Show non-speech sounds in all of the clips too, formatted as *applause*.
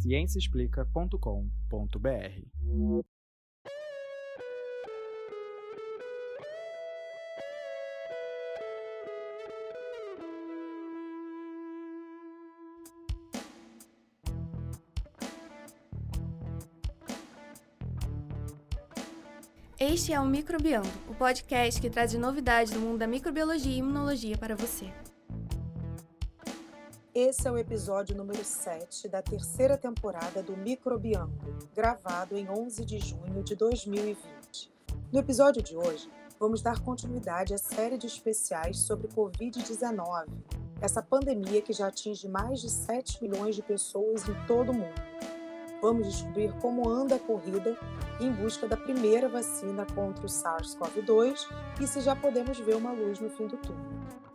ciênciaexplica.com.br. Este é o Microbiando, o podcast que traz novidades do mundo da microbiologia e imunologia para você. Esse é o episódio número 7 da terceira temporada do Microbiando, gravado em 11 de junho de 2020. No episódio de hoje, vamos dar continuidade à série de especiais sobre Covid-19, essa pandemia que já atinge mais de 7 milhões de pessoas em todo o mundo. Vamos descobrir como anda a corrida em busca da primeira vacina contra o SARS-CoV-2 e se já podemos ver uma luz no fim do túnel.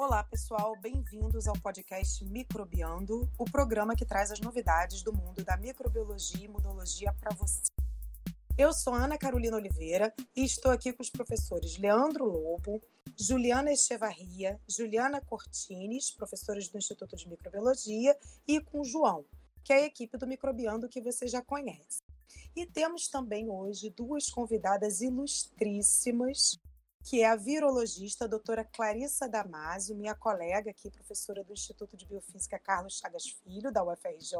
Olá, pessoal, bem-vindos ao podcast Microbiando, o programa que traz as novidades do mundo da microbiologia e imunologia para você. Eu sou Ana Carolina Oliveira e estou aqui com os professores Leandro Lobo, Juliana Echevarria, Juliana Cortines, professores do Instituto de Microbiologia, e com João, que é a equipe do Microbiando que você já conhece. E temos também hoje duas convidadas ilustríssimas, que é a virologista a doutora Clarissa Damasio, minha colega aqui, professora do Instituto de Biofísica Carlos Chagas Filho, da UFRJ.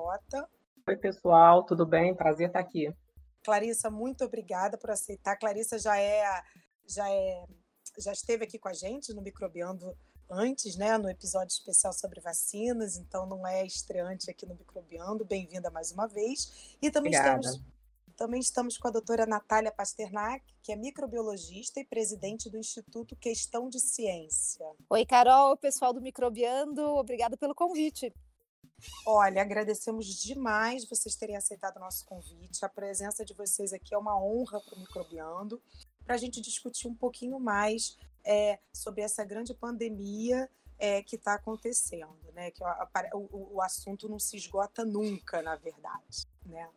Oi, pessoal, tudo bem? Prazer estar aqui. Clarissa, muito obrigada por aceitar. Clarissa já é, já é, já esteve aqui com a gente no Microbiando antes, né, no episódio especial sobre vacinas, então não é estreante aqui no Microbiando. Bem-vinda mais uma vez. E também Obrigada. estamos também estamos com a doutora Natália Pasternak, que é microbiologista e presidente do Instituto Questão de Ciência. Oi, Carol, pessoal do Microbiando, obrigada pelo convite. Olha, agradecemos demais vocês terem aceitado o nosso convite. A presença de vocês aqui é uma honra para o Microbiando, para a gente discutir um pouquinho mais é, sobre essa grande pandemia é, que está acontecendo, né? Que o, o, o, assunto não se esgota nunca, na verdade, né?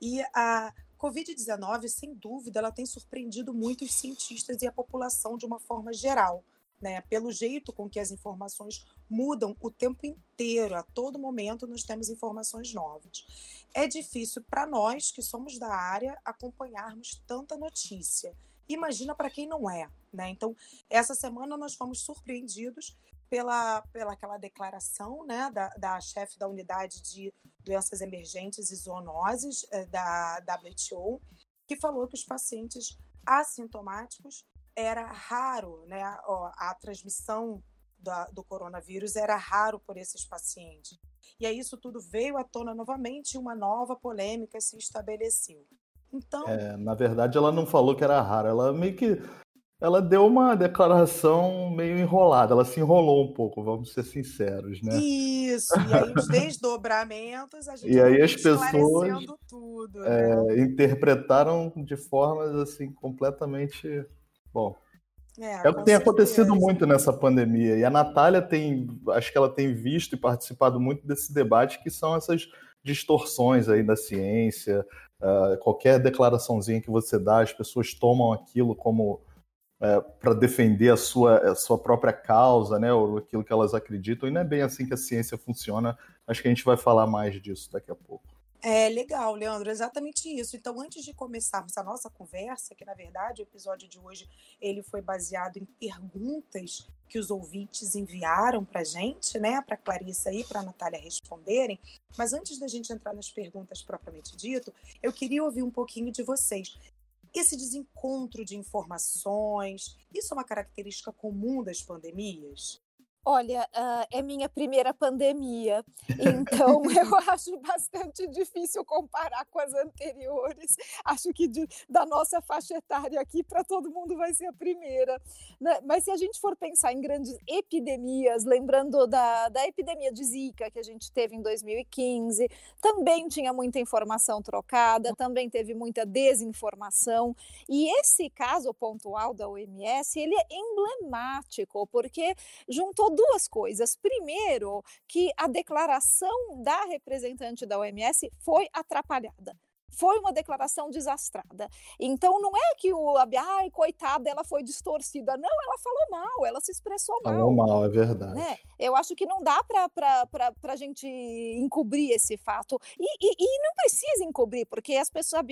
E a Covid-19, sem dúvida, ela tem surpreendido muitos cientistas e a população de uma forma geral né? Pelo jeito com que as informações mudam o tempo inteiro, a todo momento nós temos informações novas. É difícil para nós que somos da área acompanharmos tanta notícia. Imagina para quem não é, né? Então, essa semana nós fomos surpreendidos pela, pela aquela declaração né, da, da chefe da unidade de doenças emergentes e zoonoses eh, da WHO, que falou que os pacientes assintomáticos era raro, né, a, a transmissão da, do coronavírus era raro por esses pacientes. E aí isso tudo veio à tona novamente e uma nova polêmica se estabeleceu. Então, é, na verdade, ela não falou que era raro, ela meio que ela deu uma declaração meio enrolada, ela se enrolou um pouco, vamos ser sinceros, né? Isso, e aí os desdobramentos, a *laughs* gente e aí as pessoas tudo, é, né? interpretaram de formas assim completamente Bom, é, é o que tem certeza. acontecido muito nessa pandemia. E a Natália tem, acho que ela tem visto e participado muito desse debate, que são essas distorções aí da ciência. Uh, qualquer declaraçãozinha que você dá, as pessoas tomam aquilo como uh, para defender a sua, a sua própria causa, né, ou aquilo que elas acreditam. E não é bem assim que a ciência funciona. Acho que a gente vai falar mais disso daqui a pouco. É legal, Leandro, exatamente isso. Então, antes de começarmos a nossa conversa, que na verdade o episódio de hoje ele foi baseado em perguntas que os ouvintes enviaram para gente, né, para Clarissa e para Natália responderem. Mas antes da gente entrar nas perguntas propriamente dito, eu queria ouvir um pouquinho de vocês. Esse desencontro de informações, isso é uma característica comum das pandemias? Olha, uh, é minha primeira pandemia, *laughs* então eu acho bastante difícil comparar com as anteriores. Acho que de, da nossa faixa etária aqui, para todo mundo vai ser a primeira. Né? Mas se a gente for pensar em grandes epidemias, lembrando da, da epidemia de Zika que a gente teve em 2015, também tinha muita informação trocada, também teve muita desinformação. E esse caso pontual da OMS, ele é emblemático, porque juntou duas coisas. Primeiro, que a declaração da representante da OMS foi atrapalhada foi uma declaração desastrada. Então não é que o ai, coitada, ela foi distorcida. Não, ela falou mal, ela se expressou mal. Falou mal, é verdade. Né? Eu acho que não dá para a gente encobrir esse fato. E, e, e, não precisa encobrir, porque as pessoas,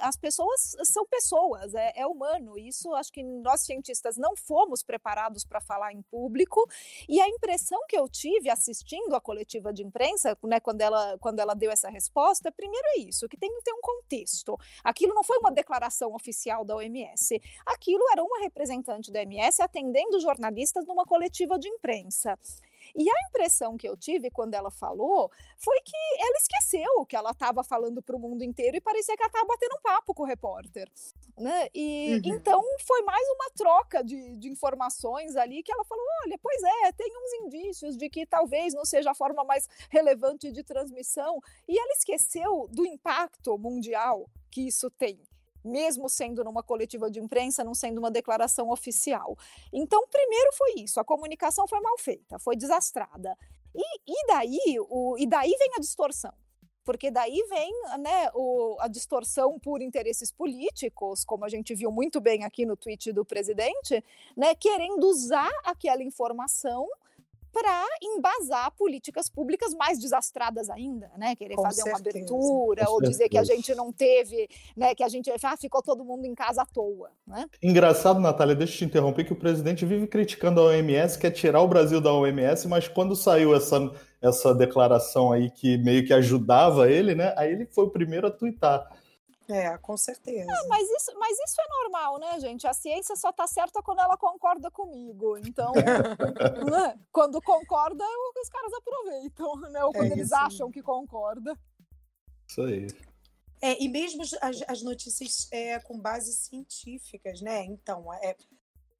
as pessoas são pessoas, é, é humano. Isso acho que nós cientistas não fomos preparados para falar em público. E a impressão que eu tive assistindo a coletiva de imprensa, né, quando, ela, quando ela deu essa resposta, primeiro é isso, que tem que ter um contexto. Aquilo não foi uma declaração oficial da OMS. Aquilo era uma representante da OMS atendendo jornalistas numa coletiva de imprensa. E a impressão que eu tive quando ela falou foi que ela esqueceu que ela estava falando para o mundo inteiro e parecia que ela estava batendo um papo com o repórter. Né? E uhum. então foi mais uma troca de, de informações ali que ela falou: olha, pois é, tem uns indícios de que talvez não seja a forma mais relevante de transmissão. E ela esqueceu do impacto mundial que isso tem mesmo sendo numa coletiva de imprensa, não sendo uma declaração oficial. Então, primeiro foi isso, a comunicação foi mal feita, foi desastrada. E, e, daí, o, e daí vem a distorção. Porque daí vem né, o, a distorção por interesses políticos, como a gente viu muito bem aqui no tweet do presidente, né, querendo usar aquela informação para embasar políticas públicas mais desastradas ainda, né? Querer Com fazer certeza. uma abertura ou dizer que a gente não teve, né? Que a gente ah, ficou todo mundo em casa à toa, né? Engraçado, Natália, deixa eu te interromper que o presidente vive criticando a OMS, quer tirar o Brasil da OMS, mas quando saiu essa essa declaração aí que meio que ajudava ele, né? Aí ele foi o primeiro a twittar. É, com certeza. Ah, mas, isso, mas isso é normal, né, gente? A ciência só tá certa quando ela concorda comigo. Então, *laughs* né? quando concorda, os caras aproveitam, né? Ou é quando é eles acham que concorda. Isso aí. É, e mesmo as, as notícias é, com bases científicas, né? Então, é,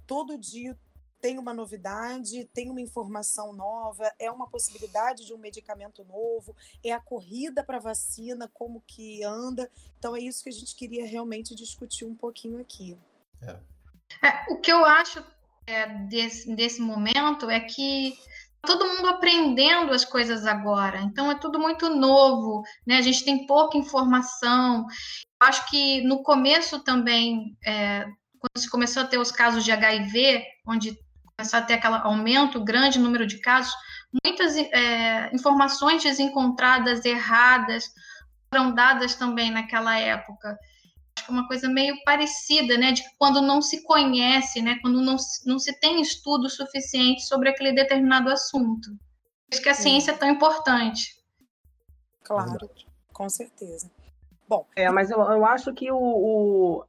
todo dia tem uma novidade, tem uma informação nova, é uma possibilidade de um medicamento novo, é a corrida para a vacina, como que anda. Então é isso que a gente queria realmente discutir um pouquinho aqui. É. É, o que eu acho é, desse, desse momento é que tá todo mundo aprendendo as coisas agora, então é tudo muito novo, né? A gente tem pouca informação. Acho que no começo também, é, quando se começou a ter os casos de HIV, onde começar a ter aquele aumento, grande número de casos, muitas é, informações desencontradas, erradas, foram dadas também naquela época. Acho que é uma coisa meio parecida, né, de quando não se conhece, né, quando não, não se tem estudo suficiente sobre aquele determinado assunto. Por isso que a ciência é tão importante. Claro, com certeza. Bom, é, mas eu, eu acho que o, o,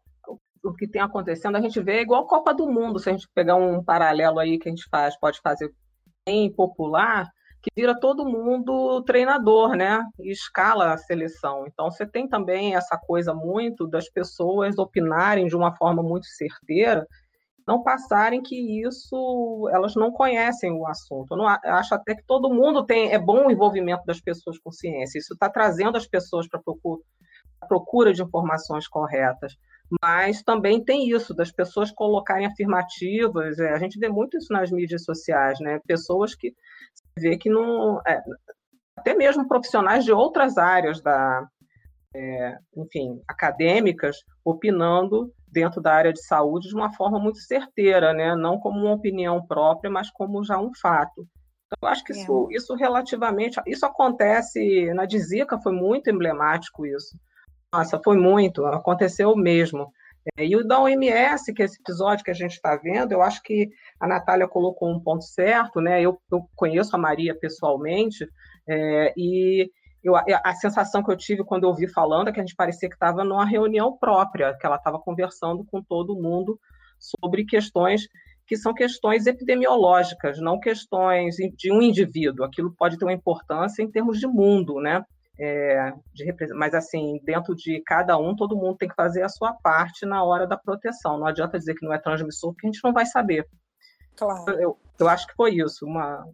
o que tem acontecendo, a gente vê igual Copa do Mundo, se a gente pegar um paralelo aí que a gente faz, pode fazer bem popular, que vira todo mundo treinador, né? E escala a seleção. Então você tem também essa coisa muito das pessoas opinarem de uma forma muito certeira, não passarem que isso elas não conhecem o assunto. Eu, não, acho até que todo mundo tem é bom o envolvimento das pessoas com ciência. Isso está trazendo as pessoas para a procura de informações corretas mas também tem isso das pessoas colocarem afirmativas. É, a gente vê muito isso nas mídias sociais, né? Pessoas que vê que não, é, até mesmo profissionais de outras áreas da, é, enfim, acadêmicas, opinando dentro da área de saúde de uma forma muito certeira, né? Não como uma opinião própria, mas como já um fato. Então, eu acho que isso, é. isso relativamente, isso acontece na Dizica, foi muito emblemático isso nossa, foi muito, aconteceu mesmo. É, e o da OMS, que é esse episódio que a gente está vendo, eu acho que a Natália colocou um ponto certo, né? Eu, eu conheço a Maria pessoalmente, é, e eu, a sensação que eu tive quando eu ouvi falando é que a gente parecia que estava numa reunião própria, que ela estava conversando com todo mundo sobre questões que são questões epidemiológicas, não questões de um indivíduo. Aquilo pode ter uma importância em termos de mundo, né? É, de, mas assim, dentro de cada um, todo mundo tem que fazer a sua parte na hora da proteção. Não adianta dizer que não é transmissor, porque a gente não vai saber. Claro. Eu, eu acho que foi isso, uma,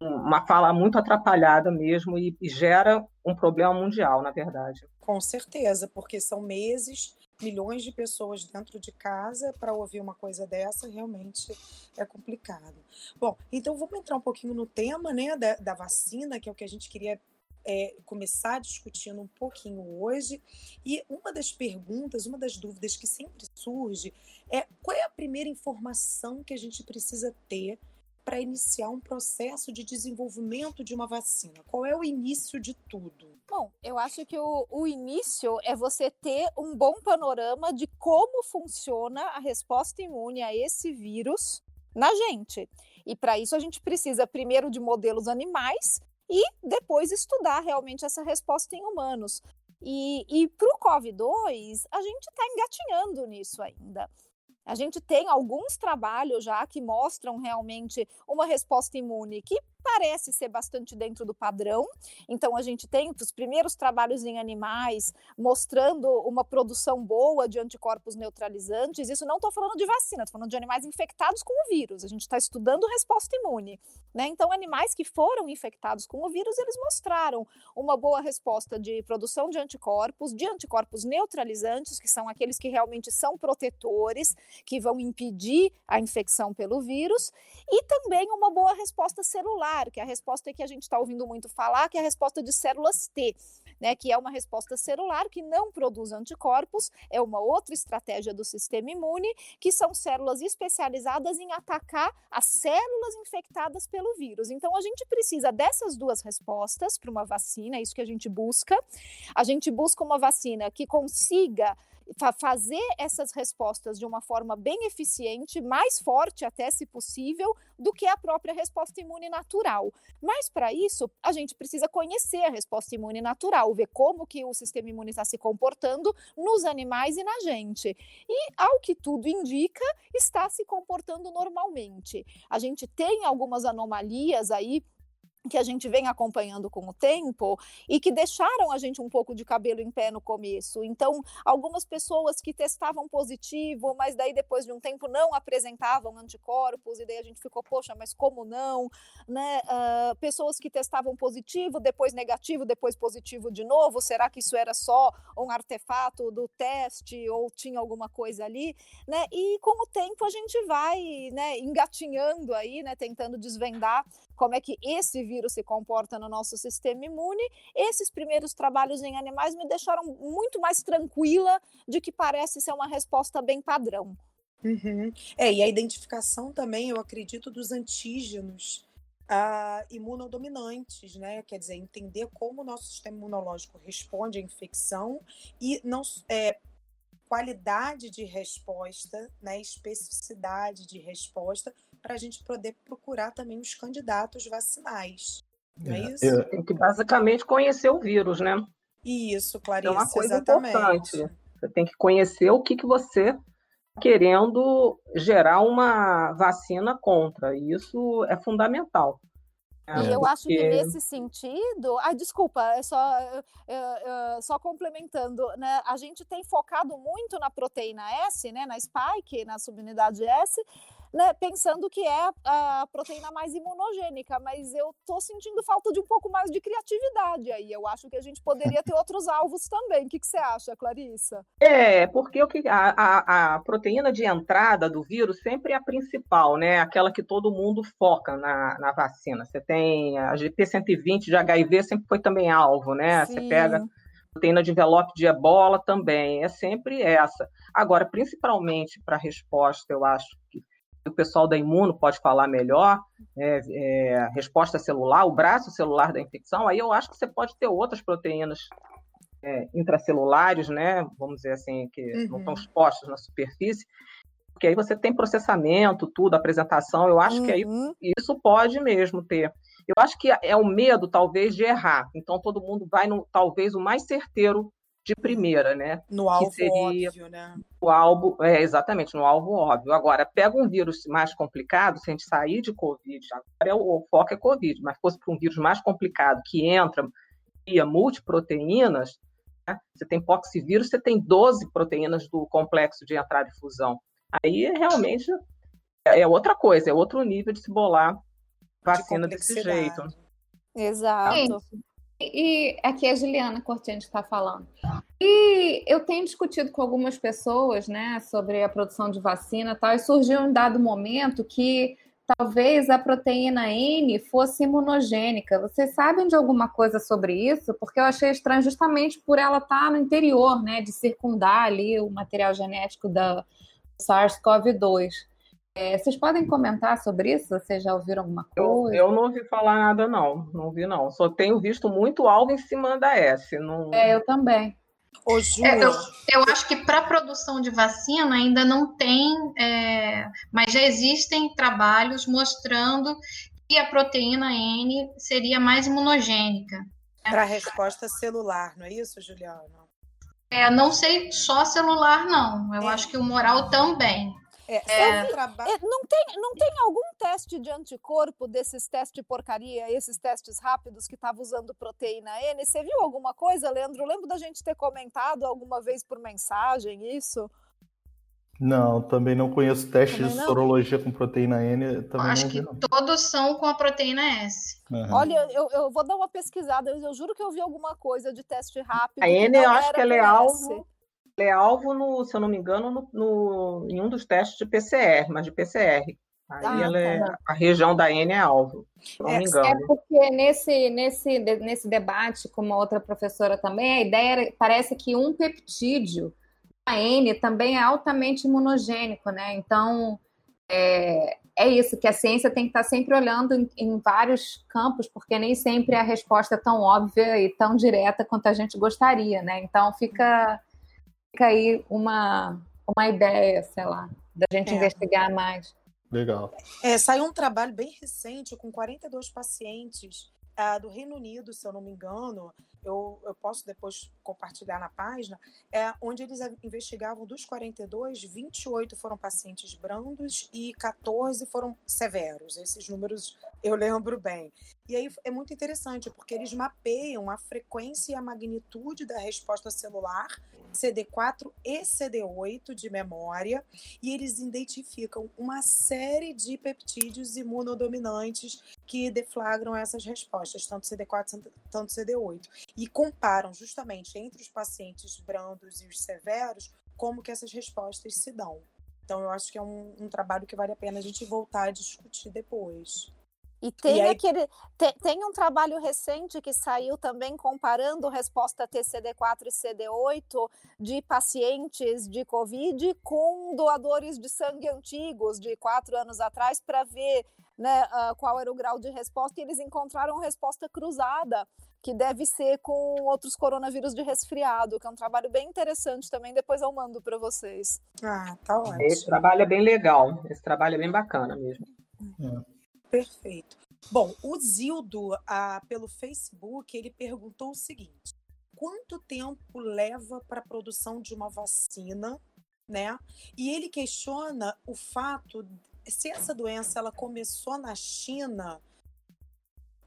uma fala muito atrapalhada mesmo e, e gera um problema mundial, na verdade. Com certeza, porque são meses milhões de pessoas dentro de casa para ouvir uma coisa dessa realmente é complicado. Bom, então vamos entrar um pouquinho no tema né, da, da vacina, que é o que a gente queria é, começar discutindo um pouquinho hoje. E uma das perguntas, uma das dúvidas que sempre surge é qual é a primeira informação que a gente precisa ter para iniciar um processo de desenvolvimento de uma vacina? Qual é o início de tudo? Bom, eu acho que o, o, início é você ter um bom panorama de como funciona a resposta imune a esse vírus na gente. E para isso a gente precisa primeiro de modelos animais e depois estudar realmente essa resposta em humanos. E, e para o COVID-2, a gente está engatinhando nisso ainda. A gente tem alguns trabalhos já que mostram realmente uma resposta imune que parece ser bastante dentro do padrão. Então, a gente tem os primeiros trabalhos em animais mostrando uma produção boa de anticorpos neutralizantes. Isso não estou falando de vacina, estou falando de animais infectados com o vírus. A gente está estudando resposta imune. Né? Então, animais que foram infectados com o vírus, eles mostraram uma boa resposta de produção de anticorpos, de anticorpos neutralizantes, que são aqueles que realmente são protetores, que vão impedir a infecção pelo vírus, e também uma boa resposta celular que a resposta é que a gente está ouvindo muito falar, que é a resposta de células T, né, que é uma resposta celular que não produz anticorpos, é uma outra estratégia do sistema imune, que são células especializadas em atacar as células infectadas pelo vírus. Então, a gente precisa dessas duas respostas para uma vacina, é isso que a gente busca. A gente busca uma vacina que consiga fazer essas respostas de uma forma bem eficiente, mais forte até se possível, do que a própria resposta imune natural. Mas para isso, a gente precisa conhecer a resposta imune natural, ver como que o sistema imune está se comportando nos animais e na gente. E ao que tudo indica, está se comportando normalmente. A gente tem algumas anomalias aí que a gente vem acompanhando com o tempo e que deixaram a gente um pouco de cabelo em pé no começo. Então, algumas pessoas que testavam positivo, mas daí depois de um tempo não apresentavam anticorpos, e daí a gente ficou, poxa, mas como não? Né? Uh, pessoas que testavam positivo, depois negativo, depois positivo de novo, será que isso era só um artefato do teste ou tinha alguma coisa ali? Né? E com o tempo a gente vai né, engatinhando aí, né, tentando desvendar como é que esse vírus se comporta no nosso sistema imune. Esses primeiros trabalhos em animais me deixaram muito mais tranquila de que parece ser uma resposta bem padrão. Uhum. É, e a identificação também, eu acredito, dos antígenos uh, imunodominantes, né? Quer dizer, entender como o nosso sistema imunológico responde à infecção e não é, qualidade de resposta, né? especificidade de resposta para a gente poder procurar também os candidatos vacinais. Não é, é isso? É. Tem que basicamente conhecer o vírus, né? Isso, Clarice, é uma coisa exatamente. importante. Você tem que conhecer o que, que você está querendo gerar uma vacina contra. E isso é fundamental. É, e eu porque... acho que nesse sentido, ai, desculpa, é só, é, é, só complementando, né? A gente tem focado muito na proteína S, né? Na spike, na subunidade S, né, pensando que é a proteína mais imunogênica, mas eu estou sentindo falta de um pouco mais de criatividade aí. Eu acho que a gente poderia ter outros alvos também. O que, que você acha, Clarissa? É, porque o que, a, a, a, proteína de entrada do vírus sempre é a principal, né? Aquela que todo mundo foca na, na vacina. Você tem a GP120 de HIV, sempre foi também alvo, né? Sim. Você pega proteína de envelope de ebola também, é sempre essa. Agora, principalmente para a resposta, eu acho que o pessoal da Imuno pode falar melhor, é, é, resposta celular, o braço celular da infecção, aí eu acho que você pode ter outras proteínas é, intracelulares, né, vamos dizer assim, que uhum. não estão expostas na superfície, porque aí você tem processamento, tudo, apresentação, eu acho uhum. que aí uhum. isso pode mesmo ter. Eu acho que é o medo, talvez, de errar. Então, todo mundo vai no, talvez, o mais certeiro de primeira, né? No alvo seria óbvio, né? O alvo, é, exatamente, no alvo óbvio. Agora, pega um vírus mais complicado, se a gente sair de Covid, agora é o, o foco é Covid, mas fosse para um vírus mais complicado, que entra via multiproteínas, né? você tem poxivírus, você tem 12 proteínas do complexo de entrada e fusão. Aí, realmente, é outra coisa, é outro nível de se bolar vacina de desse jeito. Exato. E aqui é a Juliana Cortini que está falando. E eu tenho discutido com algumas pessoas, né, sobre a produção de vacina e tal, e surgiu um dado momento que talvez a proteína N fosse imunogênica. Vocês sabem de alguma coisa sobre isso? Porque eu achei estranho justamente por ela estar tá no interior, né, de circundar ali o material genético da SARS-CoV-2. É, vocês podem comentar sobre isso? Vocês já ouviram alguma coisa? Eu, eu, não ouvi falar nada, não. Não ouvi, não. Só tenho visto muito algo em cima da S. Não... É, eu também. Ô, é, eu, eu, acho que para a produção de vacina ainda não tem, é, mas já existem trabalhos mostrando que a proteína N seria mais imunogênica. Para a resposta celular, não é isso, Juliana? É, não sei só celular, não. Eu é. acho que o moral também. É, é, é, não, tem, não tem algum teste de anticorpo desses testes de porcaria, esses testes rápidos que estava usando proteína N? Você viu alguma coisa, Leandro? Eu lembro da gente ter comentado alguma vez por mensagem isso. Não, também não conheço testes de sorologia com proteína N. Também Acho que todos são com a proteína S. Uhum. Olha, eu, eu, vou dar uma pesquisada, eu, eu, juro que eu vi alguma coisa de teste rápido. A N eu acho que ela é alvo é alvo, no, se eu não me engano, no, no, em um dos testes de PCR, mas de PCR. Aí ah, ela é, tá a região da N é alvo, se não é, me engano. É porque nesse, nesse, nesse debate com uma outra professora também, a ideia era, parece que um peptídeo da N também é altamente imunogênico, né? Então, é, é isso, que a ciência tem que estar sempre olhando em, em, vários campos, porque nem sempre a resposta é tão óbvia e tão direta quanto a gente gostaria, né? Então fica fica aí uma, uma ideia, sei lá, da gente é. investigar mais. Legal. É, saiu um trabalho bem recente com 42 pacientes uh, do Reino Unido, se eu não me engano, eu, eu posso depois compartilhar na página, é, onde eles investigavam dos 42, 28 foram pacientes brandos e 14 foram severos. Esses números eu lembro bem. E aí é muito interessante, porque eles mapeiam a frequência e a magnitude da resposta celular CD4 e CD8 de memória, e eles identificam uma série de peptídeos imunodominantes que deflagram essas respostas, tanto CD4 tanto CD8, e comparam justamente entre os pacientes brandos e os severos como que essas respostas se dão. Então, eu acho que é um, um trabalho que vale a pena a gente voltar a discutir depois. E tem e aí... aquele tem, tem, um trabalho recente que saiu também comparando resposta TCD4 e CD8 de pacientes de COVID com doadores de sangue antigos de quatro anos atrás para ver né, uh, qual era o grau de resposta e eles encontraram resposta cruzada que deve ser com outros coronavírus de resfriado, que é um trabalho bem interessante também. Depois eu mando para vocês. Ah, tá ótimo. Esse trabalho é bem legal. Esse trabalho é bem bacana mesmo. É. Perfeito. Bom, o Zildo, ah, pelo Facebook, ele perguntou o seguinte: quanto tempo leva para a produção de uma vacina, né? E ele questiona o fato se essa doença ela começou na China,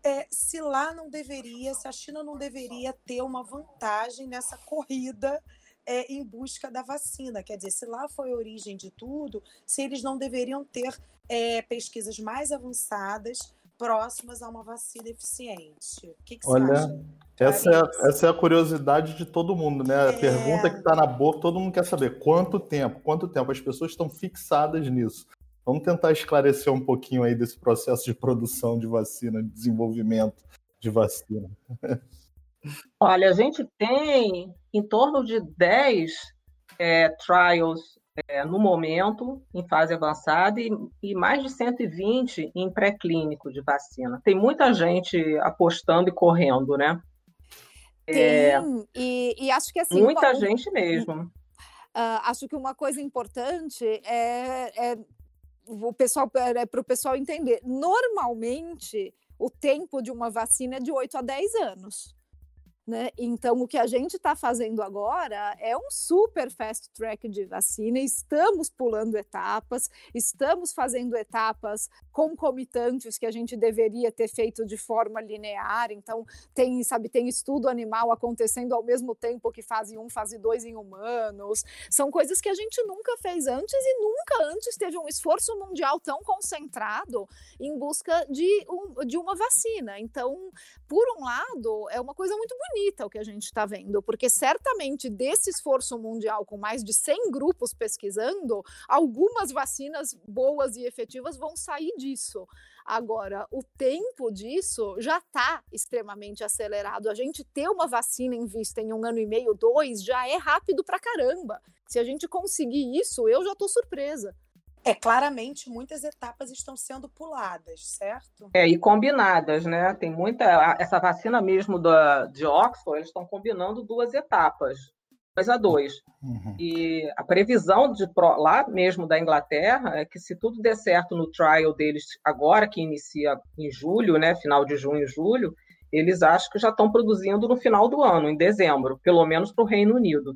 é, se lá não deveria, se a China não deveria ter uma vantagem nessa corrida é, em busca da vacina. Quer dizer, se lá foi a origem de tudo, se eles não deveriam ter é, pesquisas mais avançadas próximas a uma vacina eficiente. O que, que Olha, você acha? Essa é, essa é a curiosidade de todo mundo, né? A é... pergunta que está na boca, todo mundo quer saber quanto tempo, quanto tempo. As pessoas estão fixadas nisso. Vamos tentar esclarecer um pouquinho aí desse processo de produção de vacina, de desenvolvimento de vacina. *laughs* Olha, a gente tem em torno de 10 é, trials é, no momento, em fase avançada, e, e mais de 120 em pré-clínico de vacina. Tem muita gente apostando e correndo, né? É, Tem, e, e, acho que assim. Muita gente mesmo. Uh, acho que uma coisa importante é, é o pessoal é para o pessoal entender. Normalmente, o tempo de uma vacina é de 8 a 10 anos. Né? Então, o que a gente está fazendo agora é um super fast track de vacina. Estamos pulando etapas, estamos fazendo etapas concomitantes que a gente deveria ter feito de forma linear. Então, tem, sabe, tem estudo animal acontecendo ao mesmo tempo que fase 1, fase 2 em humanos. São coisas que a gente nunca fez antes e nunca antes teve um esforço mundial tão concentrado em busca de, um, de uma vacina. Então, por um lado, é uma coisa muito bonita bonita o que a gente está vendo, porque certamente desse esforço mundial, com mais de 100 grupos pesquisando, algumas vacinas boas e efetivas vão sair disso. Agora, o tempo disso já está extremamente acelerado. A gente ter uma vacina em vista em um ano e meio, dois, já é rápido para caramba. Se a gente conseguir isso, eu já estou surpresa. É, claramente muitas etapas estão sendo puladas, certo? É, e combinadas, né? Tem muita. Essa vacina mesmo da, de Oxford, eles estão combinando duas etapas, dois a dois. Uhum. E a previsão de lá mesmo da Inglaterra é que se tudo der certo no trial deles agora, que inicia em julho, né? Final de junho, julho, eles acham que já estão produzindo no final do ano, em dezembro, pelo menos para o Reino Unido.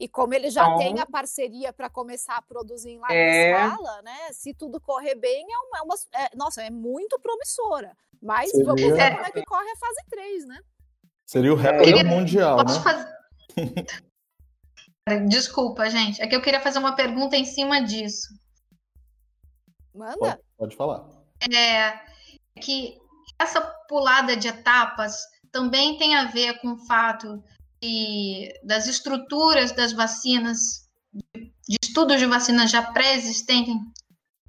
E como ele já então, tem a parceria para começar a produzir em larga é... escala, né? Se tudo correr bem, é uma. É uma é, nossa, é muito promissora. Mas Seria... vamos ver como é que corre a fase 3, né? Seria o recorde queria... mundial, né? Fazer... *laughs* Desculpa, gente. É que eu queria fazer uma pergunta em cima disso. Manda. Pode, pode falar. É que essa pulada de etapas também tem a ver com o fato de, das estruturas das vacinas, de, estudos de vacinas já pré-existentes,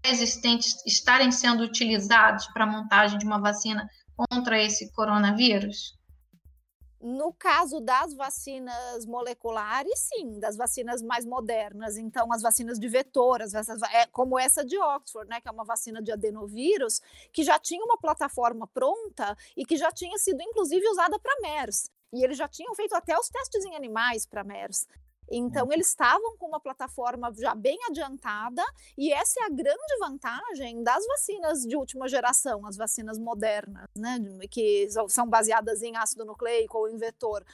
pré-existentes estarem sendo utilizados para a montagem de uma vacina contra esse coronavírus? No caso das vacinas moleculares, sim, das vacinas mais modernas. Então, as vacinas de vetoras, é, como essa de Oxford, né, que é uma vacina de adenovírus, que já tinha uma plataforma pronta e que já tinha sido, inclusive, usada para MERS. E eles já tinham feito até os testes em animais para MERS. Então, uhum. eles estavam com uma plataforma já bem adiantada, e essa é a grande vantagem das vacinas de última geração, as vacinas modernas, né, que são baseadas em ácido nucleico ou em vetor.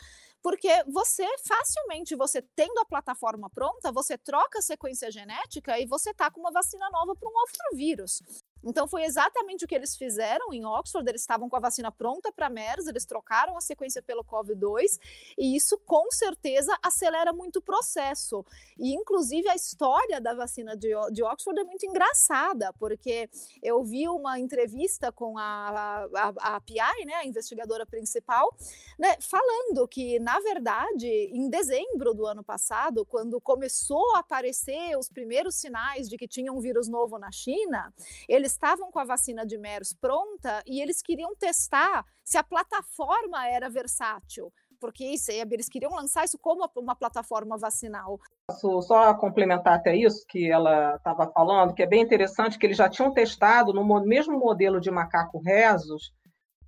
Porque você facilmente, você tendo a plataforma pronta, você troca a sequência genética e você tá com uma vacina nova para um outro vírus. Então foi exatamente o que eles fizeram em Oxford, eles estavam com a vacina pronta para MERS, eles trocaram a sequência pelo COVID-2 e isso com certeza acelera muito o processo. E inclusive a história da vacina de, de Oxford é muito engraçada, porque eu vi uma entrevista com a, a, a PI, né, a investigadora principal, né, falando que na verdade em dezembro do ano passado, quando começou a aparecer os primeiros sinais de que tinha um vírus novo na China, eles estavam com a vacina de MERS pronta e eles queriam testar se a plataforma era versátil porque isso, eles queriam lançar isso como uma plataforma vacinal. Posso só complementar até isso que ela estava falando, que é bem interessante que eles já tinham testado no mesmo modelo de macaco rezos,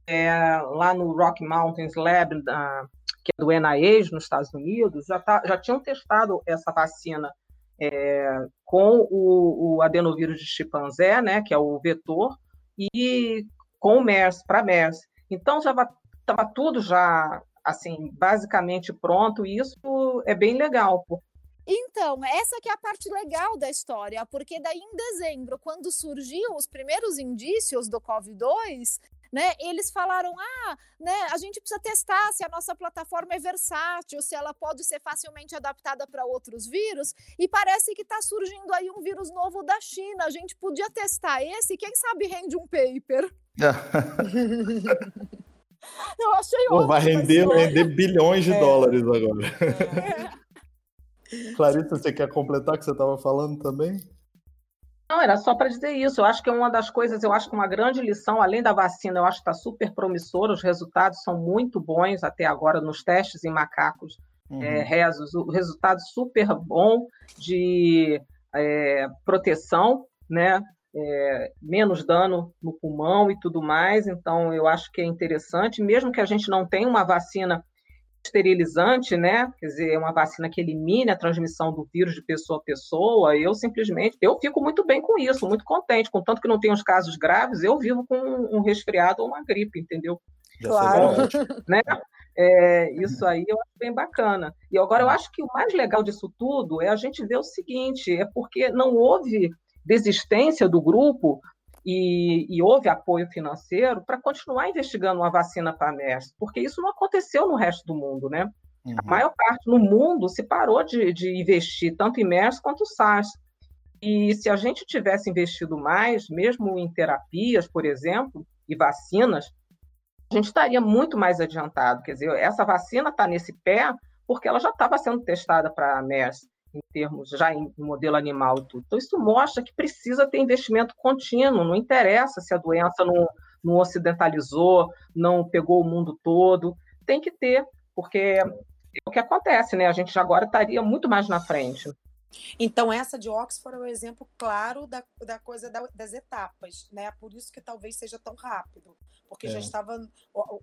é, lá no Rocky Mountains Lab, da, que é do NIH, nos Estados Unidos, já, tá, já tinham testado essa vacina é, com o, o, adenovírus de chimpanzé, né, que é o vetor, e com o MERS, para MERS. Então, já estava tudo já, assim, basicamente pronto, e isso é bem legal. Então, essa que é a parte legal da história, porque daí em dezembro, quando surgiam os primeiros indícios do COVID-2, né? Eles falaram: ah, né, a gente precisa testar se a nossa plataforma é versátil, se ela pode ser facilmente adaptada para outros vírus, e parece que está surgindo aí um vírus novo da China. A gente podia testar esse, quem sabe rende um paper. *laughs* Eu achei Pô, Vai render, render bilhões de é. dólares agora. É. *laughs* Clarissa, você quer completar o que você estava falando também? Não, era só para dizer isso. Eu acho que é uma das coisas, eu acho que uma grande lição, além da vacina, eu acho que está super promissora, os resultados são muito bons até agora nos testes em macacos uhum. é, rezos, o resultado super bom de é, proteção, né? É, menos dano no pulmão e tudo mais. Então, eu acho que é interessante, mesmo que a gente não tenha uma vacina esterilizante, né? Quer dizer, é uma vacina que elimine a transmissão do vírus de pessoa a pessoa. Eu simplesmente, eu fico muito bem com isso, muito contente, contanto que não tenha os casos graves, eu vivo com um resfriado ou uma gripe, entendeu? Claro. *laughs* né? É, isso aí eu acho bem bacana. E agora eu acho que o mais legal disso tudo é a gente ver o seguinte: é porque não houve desistência do grupo e, e houve apoio financeiro para continuar investigando uma vacina para a MERS, porque isso não aconteceu no resto do mundo, né? Uhum. A maior parte no mundo se parou de, de investir tanto em MERS quanto SARS. E se a gente tivesse investido mais, mesmo em terapias, por exemplo, e vacinas, a gente estaria muito mais adiantado. Quer dizer, essa vacina está nesse pé porque ela já estava sendo testada para a MERS, em termos já em modelo animal e tudo. Então, isso mostra que precisa ter investimento contínuo, não interessa se a doença não, não ocidentalizou, não pegou o mundo todo, tem que ter, porque é o que acontece, né? A gente agora estaria muito mais na frente. Então, essa de Oxford é um exemplo claro da, da coisa da, das etapas, né? Por isso que talvez seja tão rápido, porque é. já estava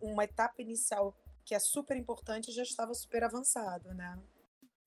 uma etapa inicial que é super importante já estava super avançado, né?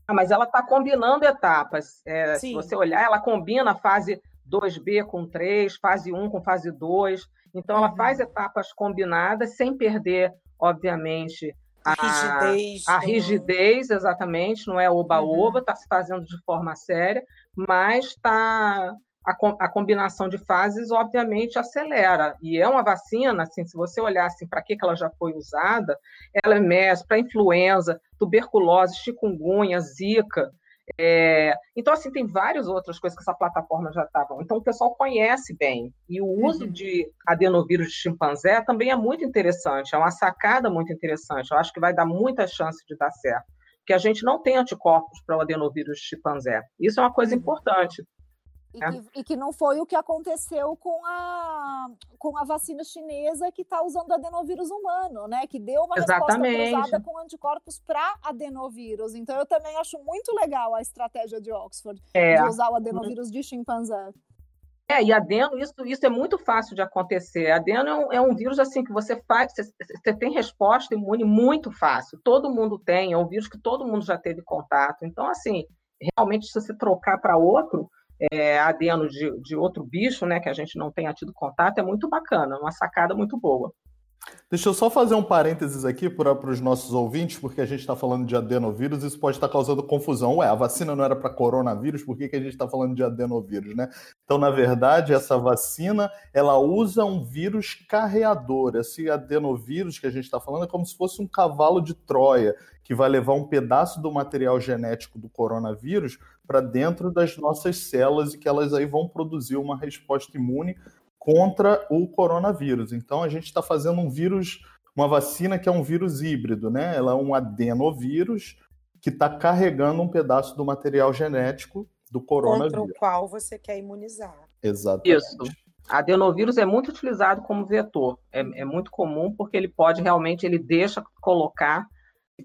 Ah, mas ela está combinando etapas. É, se você olhar, ela combina a fase 2B com 3, fase 1 com fase 2. Então, ela uhum. faz etapas combinadas sem perder, obviamente, a rigidez, a rigidez exatamente, não é oba-oba, está uhum. se fazendo de forma séria, mas está a, a, combinação de fases, obviamente, acelera. E é uma vacina, assim, se você olhar assim, para que, que ela já foi usada, ela é MERS, para influenza, tuberculose, chikungunya, zika, é, então, assim, tem várias outras coisas que essa plataforma já estava. Então, o pessoal conhece bem. E o uso uhum. de adenovírus de chimpanzé também é muito interessante, é uma sacada muito interessante. Eu acho que vai dar muita chance de dar certo. Porque a gente não tem anticorpos para o adenovírus de chimpanzé. Isso é uma coisa uhum. importante. E, é. que, e, que, não foi o que aconteceu com a, com a vacina chinesa que está usando adenovírus humano, né? Que deu uma Exatamente. resposta cruzada com anticorpos para adenovírus. Então eu também acho muito legal a estratégia de Oxford é. de usar o adenovírus de chimpanzé. É, e adeno, isso, isso é muito fácil de acontecer. Adeno é um, é um vírus assim que você faz, você, você, tem resposta imune muito fácil. Todo mundo tem, é um vírus que todo mundo já teve contato. Então, assim, realmente, se você trocar para outro, é, adeno de, de outro bicho, né, que a gente não tenha tido contato, é muito bacana, uma sacada muito boa. Deixa eu só fazer um parênteses aqui para os nossos ouvintes, porque a gente está falando de adenovírus, isso pode estar causando confusão. Ué, a vacina não era para coronavírus, por que, que a gente está falando de adenovírus, né? Então, na verdade, essa vacina, ela usa um vírus carreador. Esse adenovírus que a gente está falando é como se fosse um cavalo de Troia, que vai levar um pedaço do material genético do coronavírus para dentro das nossas células e que elas aí vão produzir uma resposta imune contra o coronavírus. Então a gente está fazendo um vírus, uma vacina que é um vírus híbrido, né? Ela é um adenovírus que está carregando um pedaço do material genético do coronavírus. Contra o qual você quer imunizar. Exatamente. Isso. Adenovírus é muito utilizado como vetor. É, é muito comum porque ele pode realmente, ele deixa colocar,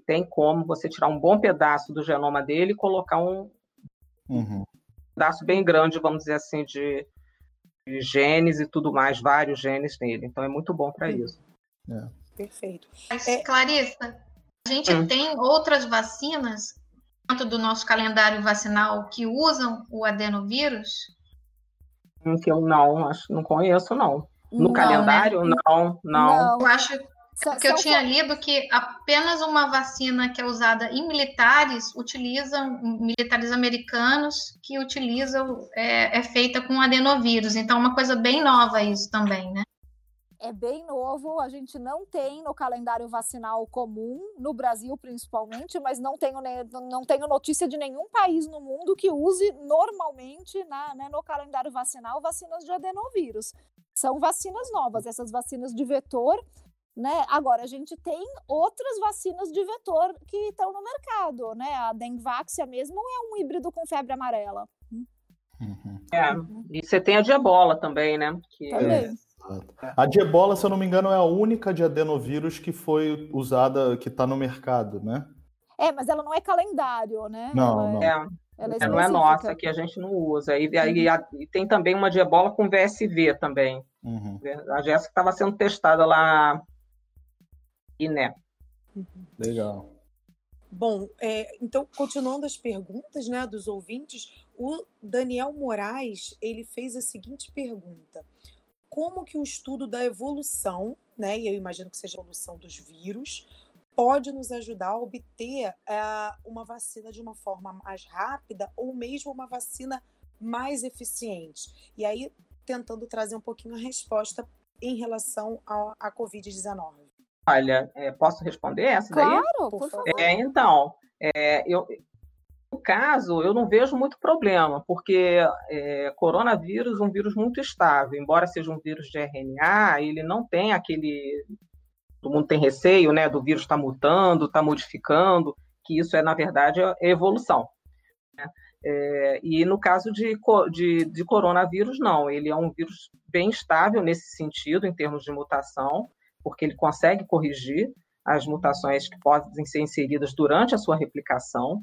tem como você tirar um bom pedaço do genoma dele e colocar um, Uhum. pedaço bem grande, vamos dizer assim, de, de, genes e tudo mais, vários genes nele. Então é muito bom para uhum. isso. É. Perfeito. Mas, é... Clarissa, a gente hum. tem outras vacinas dentro do nosso calendário vacinal que usam o adenovírus? Que eu não, acho, não conheço, não. No não, calendário, né? não, não, não. Eu acho porque eu tinha lido que apenas uma vacina que é usada em militares utiliza militares americanos que utilizam é, é feita com adenovírus. Então, é uma coisa bem nova isso também, né? é bem novo, a gente não tem no calendário vacinal comum, no Brasil principalmente, mas não tenho, não tenho notícia de nenhum país no mundo que use normalmente na, né, no calendário vacinal vacinas de adenovírus. São vacinas novas, essas vacinas de vetor né? Agora, a gente tem outras vacinas de vetor que estão no mercado, né? A Dengvaxia mesmo é um híbrido com febre amarela. Uhum. É, e você tem a de ebola também, né? Que... Também. É. A de ebola, se eu não me engano, é a única de adenovírus que foi usada, que está no mercado, né? É, mas ela não é calendário, né? Não, não. É, ela é não é nossa, que a gente não usa. E, e, uhum. e, tem também uma de ebola com VSV também. Uhum. A Jéssica estava sendo testada lá Guiné. Legal. Bom, é, então, continuando as perguntas né, dos ouvintes, o Daniel Moraes ele fez a seguinte pergunta: Como que o estudo da evolução, né, e eu imagino que seja a evolução dos vírus, pode nos ajudar a obter uh, uma vacina de uma forma mais rápida ou mesmo uma vacina mais eficiente. E aí, tentando trazer um pouquinho a resposta em relação à Covid-19. Olha, é, posso responder essa claro, daí? Claro, por favor. É, então, é, eu, no caso, eu não vejo muito problema, porque é, coronavírus é um vírus muito estável, embora seja um vírus de RNA, ele não tem aquele. Todo mundo tem receio, né? Do vírus estar tá mutando, está modificando, que isso é, na verdade, é evolução. Né? É, e no caso de, de, de coronavírus, não, ele é um vírus bem estável nesse sentido, em termos de mutação porque ele consegue corrigir as mutações que podem ser inseridas durante a sua replicação.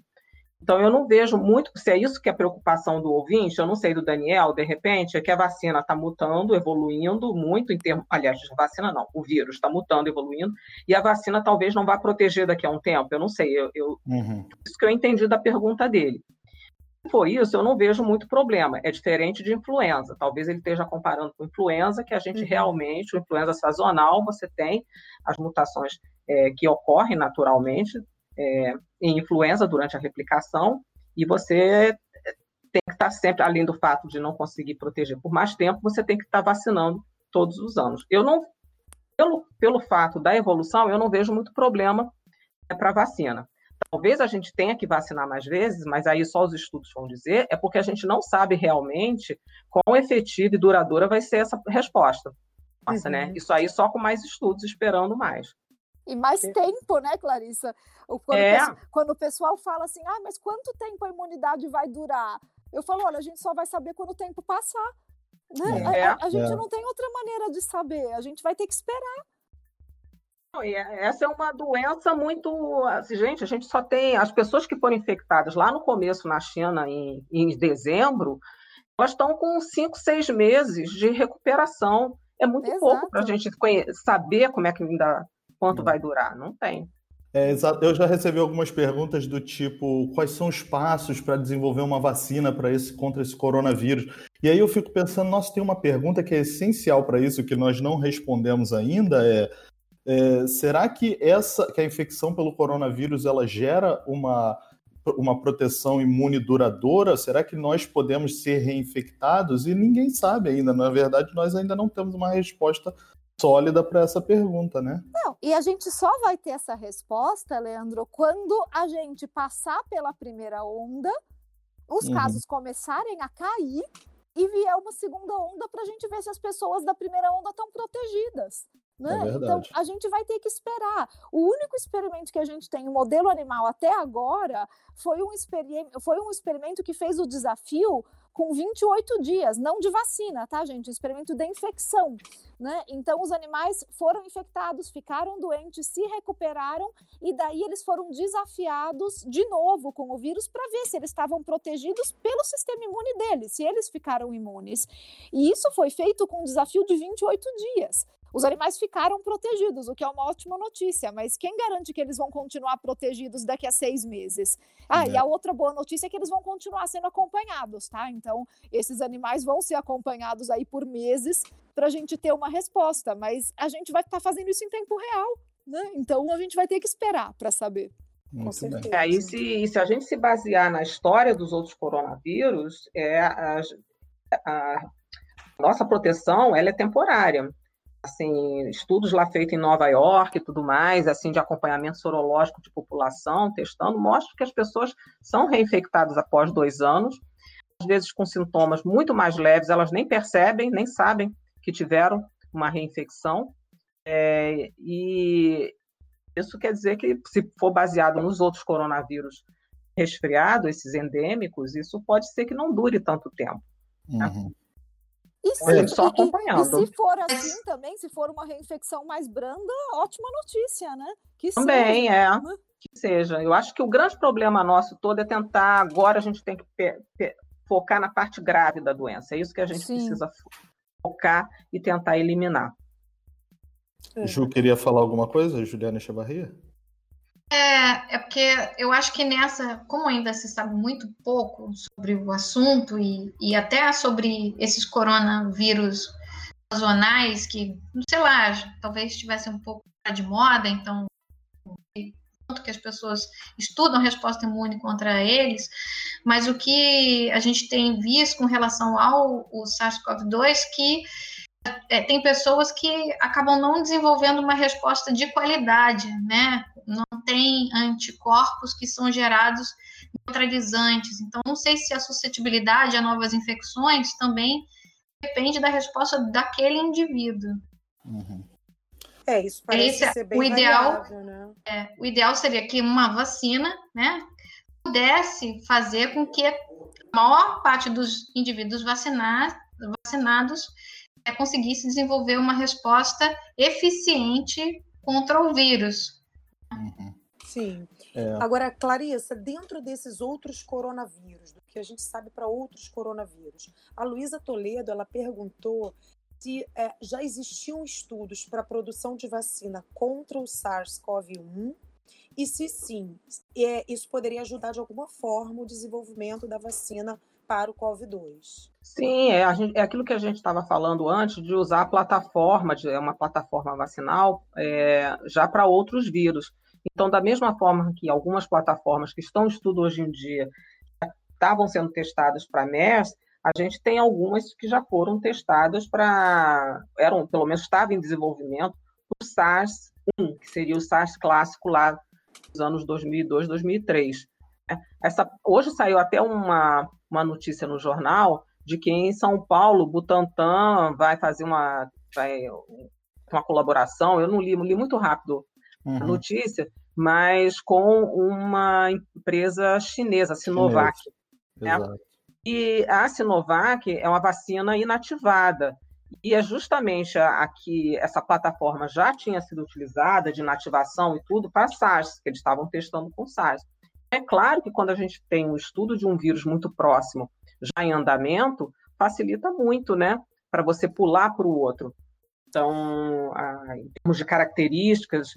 Então, eu não vejo muito, se é isso que é a preocupação do ouvinte, eu não sei do Daniel, de repente, é que a vacina está mutando, evoluindo muito em termos. Aliás, a vacina não, o vírus está mutando, evoluindo, e a vacina talvez não vá proteger daqui a um tempo, eu não sei. Eu, eu uhum. Isso que eu entendi da pergunta dele. Se for isso, eu não vejo muito problema. É diferente de influenza. Talvez ele esteja comparando com influenza, que a gente uhum. realmente, o influenza sazonal, você tem as mutações é, que ocorrem naturalmente é, em influenza durante a replicação, e você tem que estar sempre, além do fato de não conseguir proteger por mais tempo, você tem que estar vacinando todos os anos. Eu não, pelo, pelo fato da evolução, eu não vejo muito problema é, para a vacina. Talvez a gente tenha que vacinar mais vezes, mas aí só os estudos vão dizer, é porque a gente não sabe realmente quão efetiva e duradoura vai ser essa resposta. Nossa, né? uhum. né? Isso aí só com mais estudos, esperando mais. E mais tempo, né, Clarissa? Quando, é. o, quando o pessoal fala assim, ah, mas quanto tempo a imunidade vai durar? Eu falo, olha, a gente só vai saber quando o tempo passar. Né? É. A, a, a, gente é. não tem outra maneira de saber, a gente vai ter que esperar. É, essa é uma doença muito. Assim, gente, a gente só tem. As pessoas que foram infectadas lá no começo, na China, em, em dezembro, elas estão com cinco, seis meses de recuperação. É muito Exato. pouco para a gente saber como é que ainda quanto vai durar. Não tem. É, exato. Eu já recebi algumas perguntas do tipo: quais são os passos para desenvolver uma vacina para esse contra esse coronavírus? E aí eu fico pensando, nossa, tem uma pergunta que é essencial para isso que nós não respondemos ainda é é, será que essa, que a infecção pelo coronavírus, ela gera uma, uma proteção imune duradoura? Será que nós podemos ser reinfectados? E ninguém sabe ainda. Na verdade, nós ainda não temos uma resposta sólida para essa pergunta, né? Não, e a gente só vai ter essa resposta, Leandro, quando a gente passar pela primeira onda, os uhum. casos começarem a cair e vier uma segunda onda para a gente ver se as pessoas da primeira onda estão protegidas. Né? É então, a gente vai ter que esperar. O único experimento que a gente tem, o modelo animal até agora, foi um, experimento, foi um experimento que fez o desafio com 28 dias, não de vacina, tá, gente? Um experimento de infecção, né? Então, os animais foram infectados, ficaram doentes, se recuperaram e daí eles foram desafiados de novo com o vírus para ver se eles estavam protegidos pelo sistema imune deles, se eles ficaram imunes. E isso foi feito com um desafio de 28 dias. Os animais ficaram protegidos, o que é uma ótima notícia, mas quem garante que eles vão continuar protegidos daqui a seis meses? Ah, é. e a outra boa notícia é que eles vão continuar sendo acompanhados, tá? Então, esses animais vão ser acompanhados aí por meses para a gente ter uma resposta, mas a gente vai estar tá fazendo isso em tempo real, né? Então, a gente vai ter que esperar para saber. Com certeza. É, e se, se, a gente se basear na história dos outros coronavírus, é a, a nossa proteção ela é temporária assim, estudos lá feitos em Nova York e tudo mais, assim, de acompanhamento sorológico de população, testando, mostram que as pessoas são reinfectadas após dois anos, às vezes com sintomas muito mais leves, elas nem percebem, nem sabem que tiveram uma reinfecção, é, e isso quer dizer que, se for baseado nos outros coronavírus resfriados, esses endêmicos, isso pode ser que não dure tanto tempo. Né? E se, só acompanhando. E, e, se for assim também, se for uma reinfecção mais branda, ótima notícia, né? Que também seja, é. Né? Que seja. Eu acho que o grande problema nosso todo é tentar. Agora a gente tem que focar na parte grave da doença. É isso que a gente Sim. precisa focar e tentar eliminar. É. Ju queria falar alguma coisa, Juliana Echevarria? É, é porque eu acho que nessa, como ainda se sabe muito pouco sobre o assunto e, e até sobre esses coronavírus sazonais que, sei lá, talvez estivessem um pouco de moda, então que as pessoas estudam resposta imune contra eles, mas o que a gente tem visto com relação ao SARS-CoV-2 que é, tem pessoas que acabam não desenvolvendo uma resposta de qualidade, né? Tem anticorpos que são gerados neutralizantes. Então, não sei se a suscetibilidade a novas infecções também depende da resposta daquele indivíduo. Uhum. É, isso parece Esse, é ser bem o ideal, variável, né? é, o ideal seria que uma vacina, né, pudesse fazer com que a maior parte dos indivíduos vacinados, vacinados é, conseguisse desenvolver uma resposta eficiente contra o vírus. Uhum. Sim. É. Agora, Clarissa, dentro desses outros coronavírus, do que a gente sabe para outros coronavírus, a Luísa Toledo ela perguntou se é, já existiam estudos para a produção de vacina contra o SARS-CoV-1 e se sim, é, isso poderia ajudar de alguma forma o desenvolvimento da vacina para o COVID-2. Sim, é, gente, é, aquilo que a gente estava falando antes de usar a plataforma, de, é uma plataforma vacinal, é, já para outros vírus. Então, da mesma forma que algumas plataformas que estão em estudo hoje em dia estavam sendo testadas para MERS, a gente tem algumas que já foram testadas para, eram, pelo menos estava em desenvolvimento, o SARS-1, que seria o SARS clássico lá dos anos 2002, 2003. Essa, hoje saiu até uma, uma notícia no jornal de que em São Paulo, Butantan vai fazer uma, vai, uma colaboração. Eu não li, li muito rápido uhum. a notícia, mas com uma empresa chinesa, Sinovac. Né? E a Sinovac é uma vacina inativada. E é justamente aqui essa plataforma já tinha sido utilizada de inativação e tudo para SARS, que eles estavam testando com SARS. É claro que quando a gente tem um estudo de um vírus muito próximo, já em andamento, facilita muito, né? Para você pular para o outro. Então, em termos de características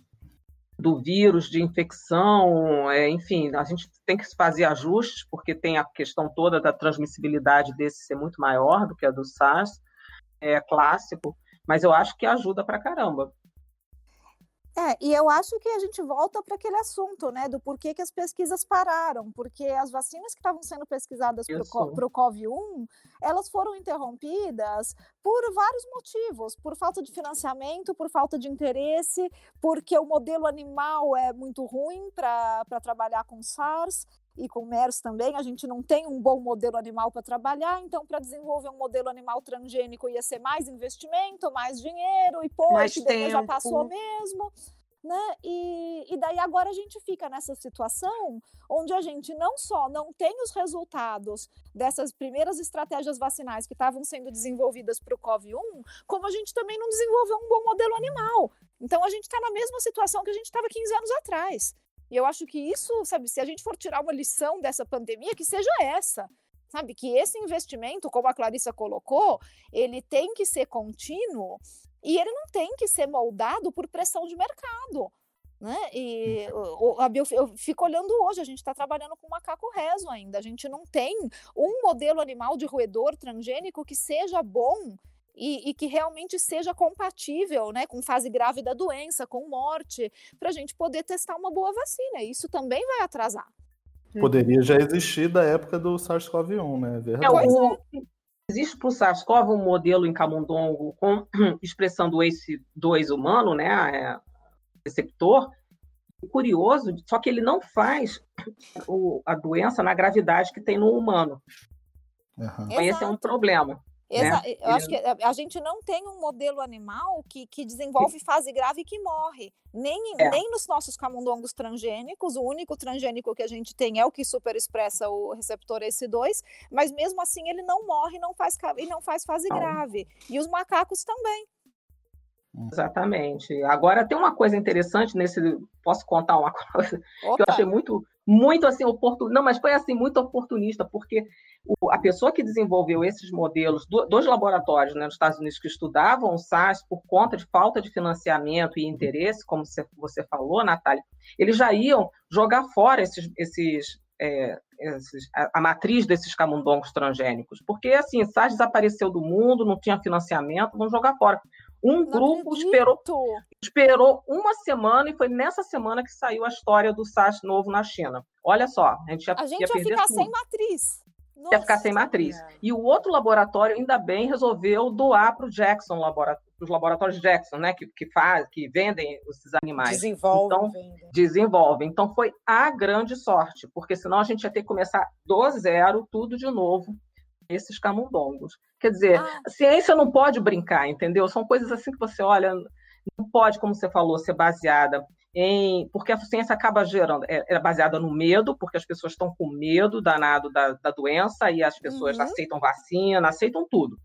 do vírus, de infecção, é, enfim, a gente tem que fazer ajustes, porque tem a questão toda da transmissibilidade desse ser muito maior do que a do SARS, é clássico, mas eu acho que ajuda para caramba. É, e eu acho que a gente volta para aquele assunto, né, do porquê que as pesquisas pararam, porque as vacinas que estavam sendo pesquisadas para o COVID-1, elas foram interrompidas por vários motivos, por falta de financiamento, por falta de interesse, porque o modelo animal é muito ruim para trabalhar com SARS, e com MERS também, a gente não tem um bom modelo animal para trabalhar, então para desenvolver um modelo animal transgênico ia ser mais investimento, mais dinheiro, e pô, tempo. já passou mesmo. Né? E, e daí agora a gente fica nessa situação onde a gente não só não tem os resultados dessas primeiras estratégias vacinais que estavam sendo desenvolvidas para o COV-1, como a gente também não desenvolveu um bom modelo animal. Então a gente está na mesma situação que a gente estava 15 anos atrás. E eu acho que isso, sabe, se a gente for tirar uma lição dessa pandemia, que seja essa. Sabe, que esse investimento, como a Clarissa colocou, ele tem que ser contínuo e ele não tem que ser moldado por pressão de mercado. Né? E uhum. eu, eu fico olhando hoje, a gente está trabalhando com macaco reso ainda. A gente não tem um modelo animal de roedor transgênico que seja bom e, e, que realmente seja compatível né, com fase grave da doença, com morte, para a gente poder testar uma boa vacina. Isso também vai atrasar. Poderia já existir da época do SARS-CoV-1, né? É verdade. É, o, existe para o SARS-CoV um modelo em camundongo com expressão do ACE2 humano, né? É, receptor. Curioso, só que ele não faz o, a doença na gravidade que tem no humano. Uhum. Então, esse é um problema. Exa né? Eu acho que a gente não tem um modelo animal que, que desenvolve fase grave e que morre. Nem, é. nem nos nossos camundongos transgênicos, o único transgênico que a gente tem é o que superexpressa o receptor S2, mas mesmo assim ele não morre não faz, e não faz fase não. grave. E os macacos também. Exatamente. Agora tem uma coisa interessante nesse. Posso contar uma *laughs* coisa Opa. que eu achei muito, muito assim oportunista. Não, mas foi assim muito oportunista, porque o, a pessoa que desenvolveu esses modelos, do, dois laboratórios né, nos Estados Unidos que estudavam o SARS por conta de falta de financiamento e interesse, como você, você falou, Natália, eles já iam jogar fora esses, esses, é, esses a, a, matriz desses camundongos transgênicos, porque assim, SARS desapareceu do mundo, não tinha financiamento, vamos jogar fora. Um Não grupo acredito. esperou, esperou uma semana e foi nessa semana que saiu a história do SARS novo na China. Olha só, a gente ia, A gente ia ia ficar tudo. sem matriz. Ia ficar sem Nossa. matriz. E o outro laboratório, ainda bem, resolveu doar para o Jackson, labora- os laboratórios Jackson, né, que, que, faz, que vendem esses animais. Desenvolve, Então, vende. Desenvolvem. Então foi a grande sorte, porque senão a gente ia ter que começar do zero, tudo de novo, esses camundongos. Quer dizer, Ah. a ciência não pode brincar, entendeu? São coisas assim que você olha, não pode, como você falou, ser baseada em. Porque a ciência acaba gerando, é, é baseada no medo, porque as pessoas estão com medo danado da, da doença e as pessoas Uhum. aceitam vacina, aceitam tudo.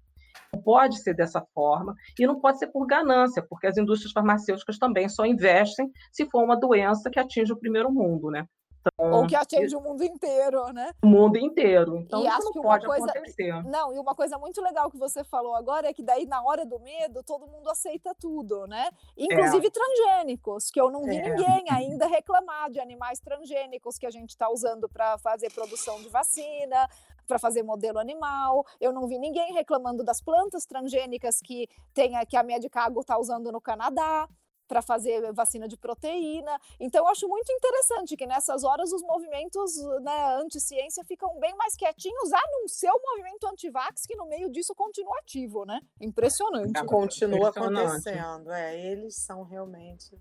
Não pode ser dessa forma e não pode ser por ganância, porque as indústrias farmacêuticas também só investem se for uma doença que atinge o primeiro mundo, né? Então, Ou que atinge o mundo inteiro, né? o mundo inteiro. Então, E isso não pode coisa- acontecer. Não, e uma coisa muito legal que você falou agora é que daí, na hora do medo, todo mundo aceita tudo, né? Inclusive transgênicos, que eu não vi É. ninguém ainda reclamar de animais transgênicos que a gente está usando para fazer produção de vacina, para fazer modelo animal. Eu não vi ninguém reclamando das plantas transgênicas que, tem, que a Medicago está usando no Canadá para fazer vacina de proteína. Então, eu acho muito interessante que nessas horas os movimentos né, anti-ciência ficam bem mais quietinhos, a não ser o movimento anti-vax, que no meio disso continua ativo, né? Impressionante. Tá. Continua Impressionante. acontecendo. É, eles são realmente.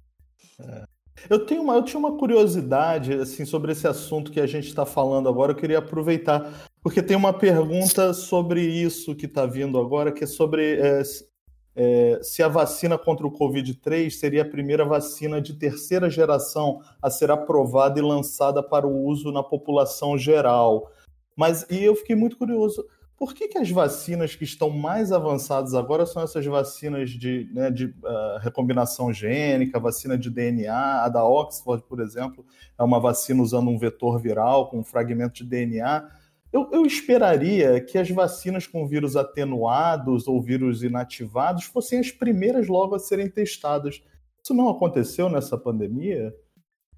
Eu, tenho uma, eu tinha uma curiosidade assim sobre esse assunto que a gente está falando agora. Eu queria aproveitar, porque tem uma pergunta sobre isso que está vindo agora, que é sobre é, é, se a vacina contra o Covid-3 seria a primeira vacina de terceira geração a ser aprovada e lançada para o uso na população geral. Mas e eu fiquei muito curioso. Por que, que as vacinas que estão mais avançadas agora são essas vacinas de, né, de ah, recombinação gênica, vacina de DNA? A da Oxford, por exemplo, é uma vacina usando um vetor viral com um fragmento de DNA. Eu, eu esperaria que as vacinas com vírus atenuados ou vírus inativados fossem as primeiras logo a serem testadas. Isso não aconteceu nessa pandemia?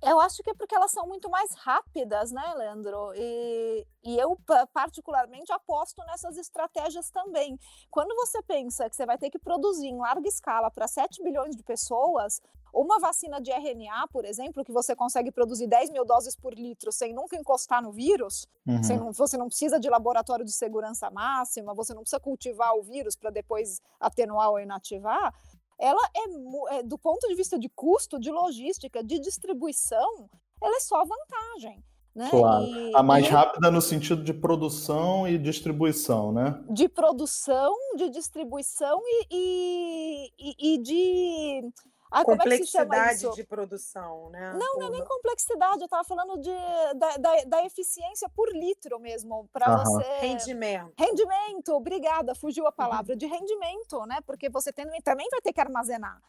Eu acho que é porque elas são muito mais rápidas, né, Leandro? E, e eu, pa- particularmente, aposto nessas estratégias também. Quando você pensa que você vai ter que produzir em larga escala para 7 bilhões de pessoas, uma vacina de RNA, por exemplo, que você consegue produzir 10 mil doses por litro sem nunca encostar no vírus, Uhum. você não, você não precisa de laboratório de segurança máxima, você não precisa cultivar o vírus para depois atenuar ou inativar. Ela é, é, do ponto de vista de custo, de logística, de distribuição, ela é só vantagem. Né? Claro. E- A mais e rápida no sentido de produção e distribuição, né? de produção, de distribuição e, e- e de. Ah, é Complexidade isso? de produção, né? Não, não é nem complexidade, eu estava falando de, da, da, da eficiência por litro mesmo, para Aham. você. rendimento. Rendimento, obrigada, fugiu a palavra de rendimento, né? Porque você tem- também vai ter que armazenar.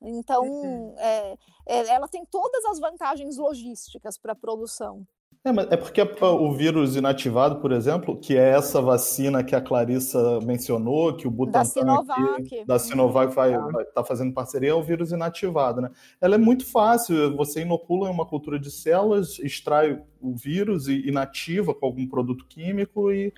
Então, Uhum. é, é, ela tem todas as vantagens logísticas para a produção. É, mas é porque a- o vírus inativado, por exemplo, que é essa vacina que a Clarissa mencionou, que o Da Butantan Sinovac. aqui, da Sinovac vai estar fazendo parceria, é o vírus inativado, né? Ela é muito fácil, você inocula em uma cultura de células, extrai o vírus e inativa com algum produto químico e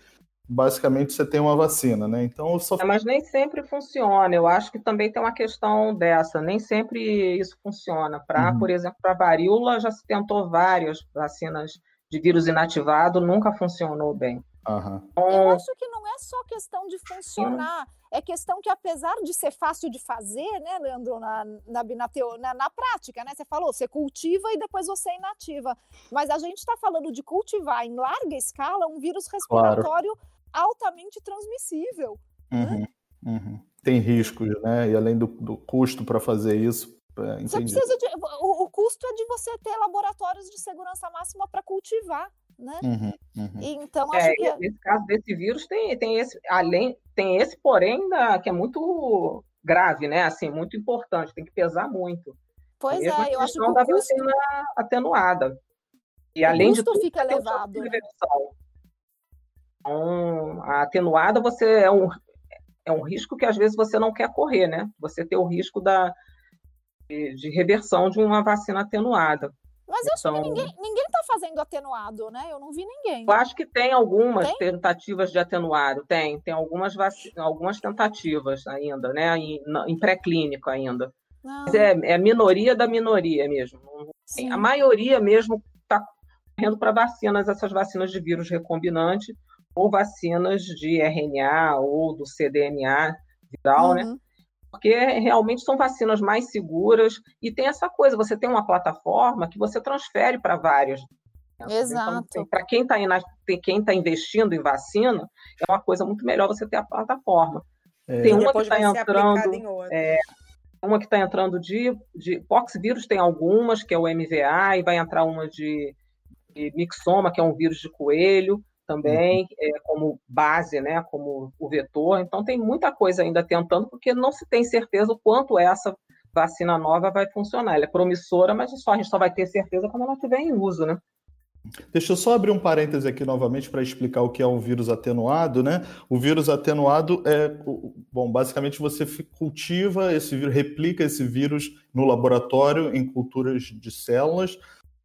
basicamente você tem uma vacina, né? Então, eu só É, mas nem sempre funciona. Eu acho que também tem uma questão dessa. Nem sempre isso funciona. Para, Uhum. por exemplo, para varíola já se tentou várias vacinas de vírus inativado, nunca funcionou bem. Aham. Eu Então, acho que não é só questão de funcionar, é questão que apesar de ser fácil de fazer, né, Leandro, na, na, na, na, na prática, né? Você falou, você cultiva e depois você inativa. Mas a gente está falando de cultivar em larga escala um vírus respiratório altamente transmissível. Uhum. Uhum. Tem riscos, né? E além do, do custo para fazer isso, é, Você precisa de. O, o custo é de você ter laboratórios de segurança máxima para cultivar, né? Uhum, uhum. Então, acho é, que. nesse caso desse vírus tem, tem esse, além, tem esse, porém, da, que é muito grave, né? Assim, muito importante, tem que pesar muito. Pois Mesmo a é, eu acho que questão o da custo, vacina atenuada. E o além de custo tudo, fica tem elevado. reversão. Então, a atenuada você é um, é um risco que às vezes você não quer correr, né? Você ter o risco da, de, de reversão de uma vacina atenuada. Mas eu então, acho que então ninguém, ninguém tá fazendo atenuado, né? Eu não vi ninguém. Eu acho que tem algumas tem? tentativas de atenuado, tem, tem algumas, vac... algumas tentativas ainda, né? Em, em pré-clínico ainda. Ah. Mas é, é minoria da minoria mesmo. Sim. A maioria mesmo está correndo para vacinas, essas vacinas de vírus recombinante ou vacinas de RNA ou do cDNA viral, né? uhum. né? Porque realmente são vacinas mais seguras e tem essa coisa, você tem uma plataforma que você transfere para várias. Então, Exato. Então, para quem está quem tá investindo em vacina, é uma coisa muito melhor você ter a plataforma. É. Tem uma que está entrando. É, uma que está entrando de, de poxvírus, tem algumas, que é o MVA, e vai entrar uma de, de mixoma, que é um vírus de coelho também, uhum. é, como base, né, como o vetor. Então, tem muita coisa ainda tentando, porque não se tem certeza o quanto essa vacina nova vai funcionar.Ela é promissora, mas só, a gente só vai ter certeza quando ela estiver em uso, né? Deixa eu só abrir um parêntese aqui novamente para explicar o que é um vírus atenuado, né? O vírus atenuado é, bom, basicamente você cultiva esse vírus, replica esse vírus no laboratório em culturas de células,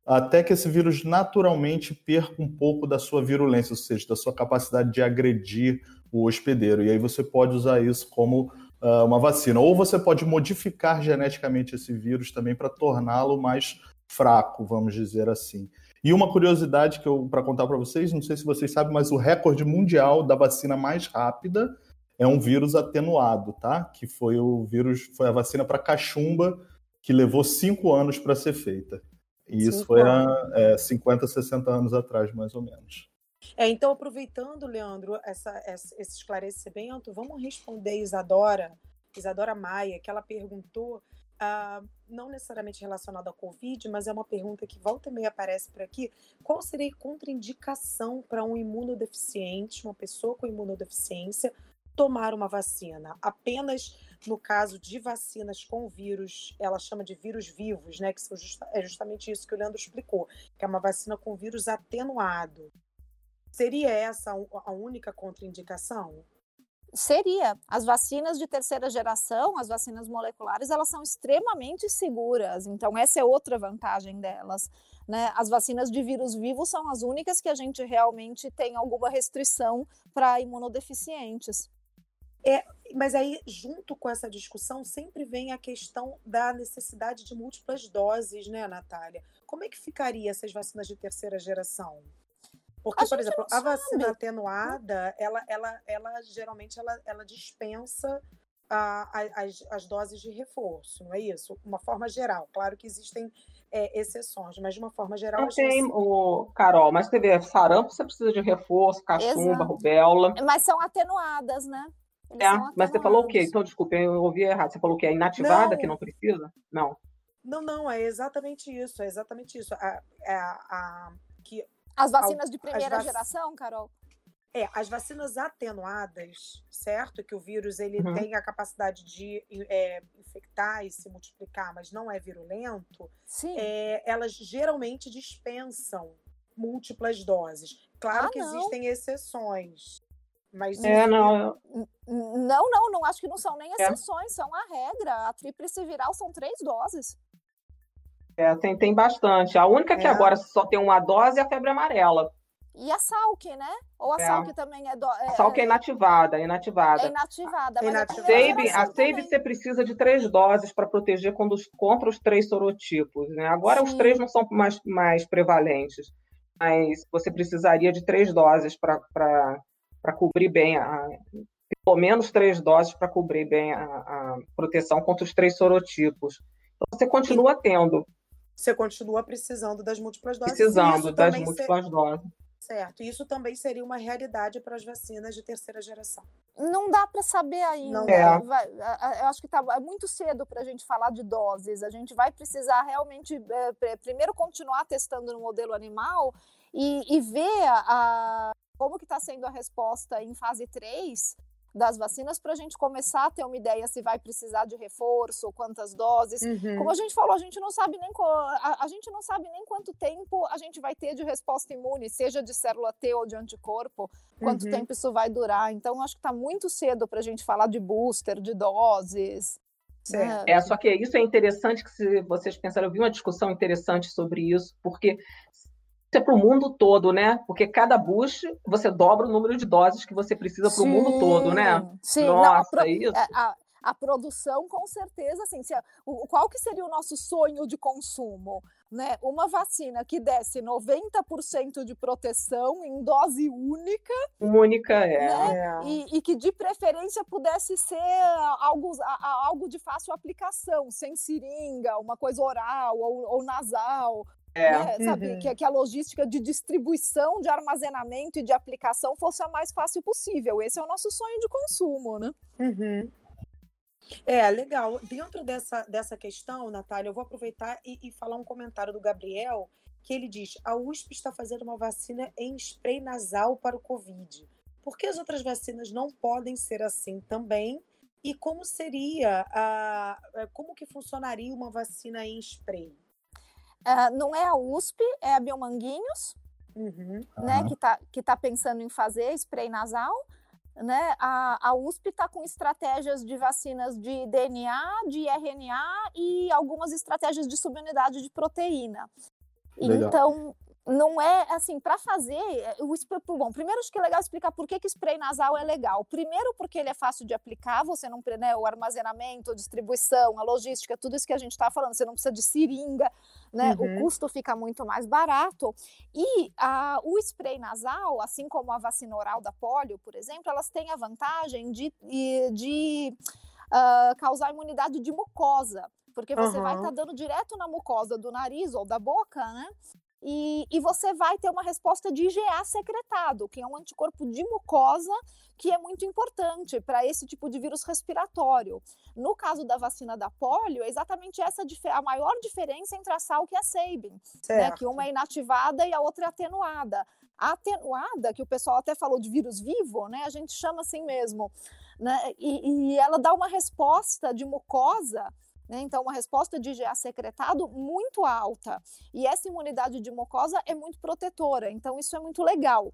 até que esse vírus naturalmente perca um pouco da sua virulência, ou seja, da sua capacidade de agredir o hospedeiro. E aí você pode usar isso como uh, uma vacina. Ou você pode modificar geneticamente esse vírus também para torná-lo mais fraco, vamos dizer assim. E uma curiosidade que eu para contar para vocês, não sei se vocês sabem, mas o recorde mundial da vacina mais rápida é um vírus atenuado, tá? Que foi o vírus, foi a vacina para cachumba que levou cinco anos para ser feita. E isso foi há é, 50, 60 anos atrás, mais ou menos. É, então, aproveitando, Leandro, essa, essa, esse esclarecimento, vamos responder Isadora, Isadora Maia, que ela perguntou, uh, não necessariamente relacionada à Covid, mas é uma pergunta que volta e meia aparece por aqui. Qual seria a contraindicação para um imunodeficiente, uma pessoa com imunodeficiência, tomar uma vacina? Apenas no caso de vacinas com vírus, ela chama de vírus vivos, né? Que justa, é justamente isso que o Leandro explicou, que é uma vacina com vírus atenuado. Seria essa a única contraindicação? Seria. As vacinas de terceira geração, as vacinas moleculares, elas são extremamente seguras. Então, essa é outra vantagem delas. Né? As vacinas de vírus vivo são as únicas que a gente realmente tem alguma restrição para imunodeficientes. É, mas aí, junto com essa discussão, sempre vem a questão da necessidade de múltiplas doses, né, Natália? Como é que ficaria essas vacinas de terceira geração? Porque, a por exemplo, a vacina atenuada, ela, ela, ela geralmente ela, ela dispensa a, a, as, as doses de reforço, não é isso? Uma forma geral. Claro que existem é, exceções, mas de uma forma geral. Não tem, o Carol, mas teve sarampo, você precisa de reforço, cachumba, Exato. rubéola. Mas são atenuadas, né? É, mas você falou o quê? Então, desculpa, eu ouvi errado. Você falou que é inativada, não. que não precisa? Não. Não, não, é exatamente isso, é exatamente isso. A, a, a que, as vacinas de primeira vac... geração, Carol? É, as vacinas atenuadas, certo? Que o vírus ele uhum. tem a capacidade de é, infectar e se multiplicar, mas não é virulento. Sim. É, elas geralmente dispensam múltiplas doses. Claro ah, que não. existem exceções. Mas é, não. Não, não, não acho que não são nem é. exceções, é. são a regra. A tríplice viral são três doses. É, tem, tem bastante. A única que é. agora só tem uma dose é a febre amarela. E a Salk, né? Ou a é. Salk também é, do... é. A Salk é inativada, é inativada. É inativada. Mas inativada. A SABE, a SABE você precisa de três doses para proteger contra os, contra os três sorotipos. Né? Agora Sim. os três não são mais, mais prevalentes, mas você precisaria de três doses para para cobrir bem, a, pelo menos três doses para cobrir bem a, a, proteção contra os três sorotipos. Então, você continua tendo. Você continua precisando das múltiplas doses. Precisando das múltiplas ser... doses. Certo. Isso também seria uma realidade para as vacinas de terceira geração. Não dá para saber ainda. Não é. Vai, eu acho que tá, é muito cedo para a gente falar de doses. A gente vai precisar realmente, é, primeiro, continuar testando no modelo animal e, e ver a, como que está sendo a resposta em fase 3 das vacinas para a gente começar a ter uma ideia se vai precisar de reforço, quantas doses. Uhum. Como a gente falou, a gente não sabe nem a, a, gente não sabe nem quanto tempo a gente vai ter de resposta imune, seja de célula T ou de anticorpo, quanto uhum. tempo isso vai durar. Então, acho que está muito cedo para a gente falar de booster, de doses. Certo. É, só que isso é interessante que se vocês pensaram, eu vi uma discussão interessante sobre isso, porque é para o mundo todo, né? Porque cada boost você dobra o número de doses que você precisa para o mundo todo, né? Sim, Nossa, não, a, isso. É, a, a, produção, com certeza, assim, se, o, qual que seria o nosso sonho de consumo? Né? Uma vacina que desse 90% de proteção em dose única. Única, é. Né? é. E, e, que de preferência pudesse ser algo, algo de fácil aplicação, sem seringa, uma coisa oral ou, ou nasal. É. Né? Sabe, uhum. que, que, a logística de distribuição, de armazenamento e de aplicação fosse a mais fácil possível. Esse é o nosso sonho de consumo, né? Uhum. É, legal. Dentro dessa, dessa questão, Natália, eu vou aproveitar e, e, falar um comentário do Gabriel, que ele diz: a USP está fazendo uma vacina em spray nasal para o Covid. Por que as outras vacinas não podem ser assim também? E como seria, a, como que funcionaria uma vacina em spray? Uh, não é a USP, é a Biomanguinhos, uhum. né, uhum. que está que tá pensando em fazer spray nasal. Né? A, a USP está com estratégias de vacinas de DNA, de RNA e algumas estratégias de subunidade de proteína. Legal. Então, não é assim, para fazer é, o spray, bom, primeiro acho que é legal explicar por que, que spray nasal é legal. Primeiro porque ele é fácil de aplicar, você não, né, o armazenamento, a distribuição, a logística, tudo isso que a gente está falando, você não precisa de seringa, né? Uhum. O custo fica muito mais barato. E a, o spray nasal, assim como a vacina oral da polio, por exemplo, elas têm a vantagem de, de uh, causar imunidade de mucosa porque você uhum. vai estar tá dando direto na mucosa do nariz ou da boca, né? E, e, você vai ter uma resposta de IgA secretado, que é um anticorpo de mucosa que é muito importante para esse tipo de vírus respiratório. No caso da vacina da polio, é exatamente essa a maior diferença entre a Salk e a Sabin, né, que uma é inativada e a outra é atenuada. A atenuada, que o pessoal até falou de vírus vivo, né, a gente chama assim mesmo, né, e, e ela dá uma resposta de mucosa né? Então, uma resposta de IgA secretado muito alta. E essa imunidade de mucosa é muito protetora. Então, isso é muito legal.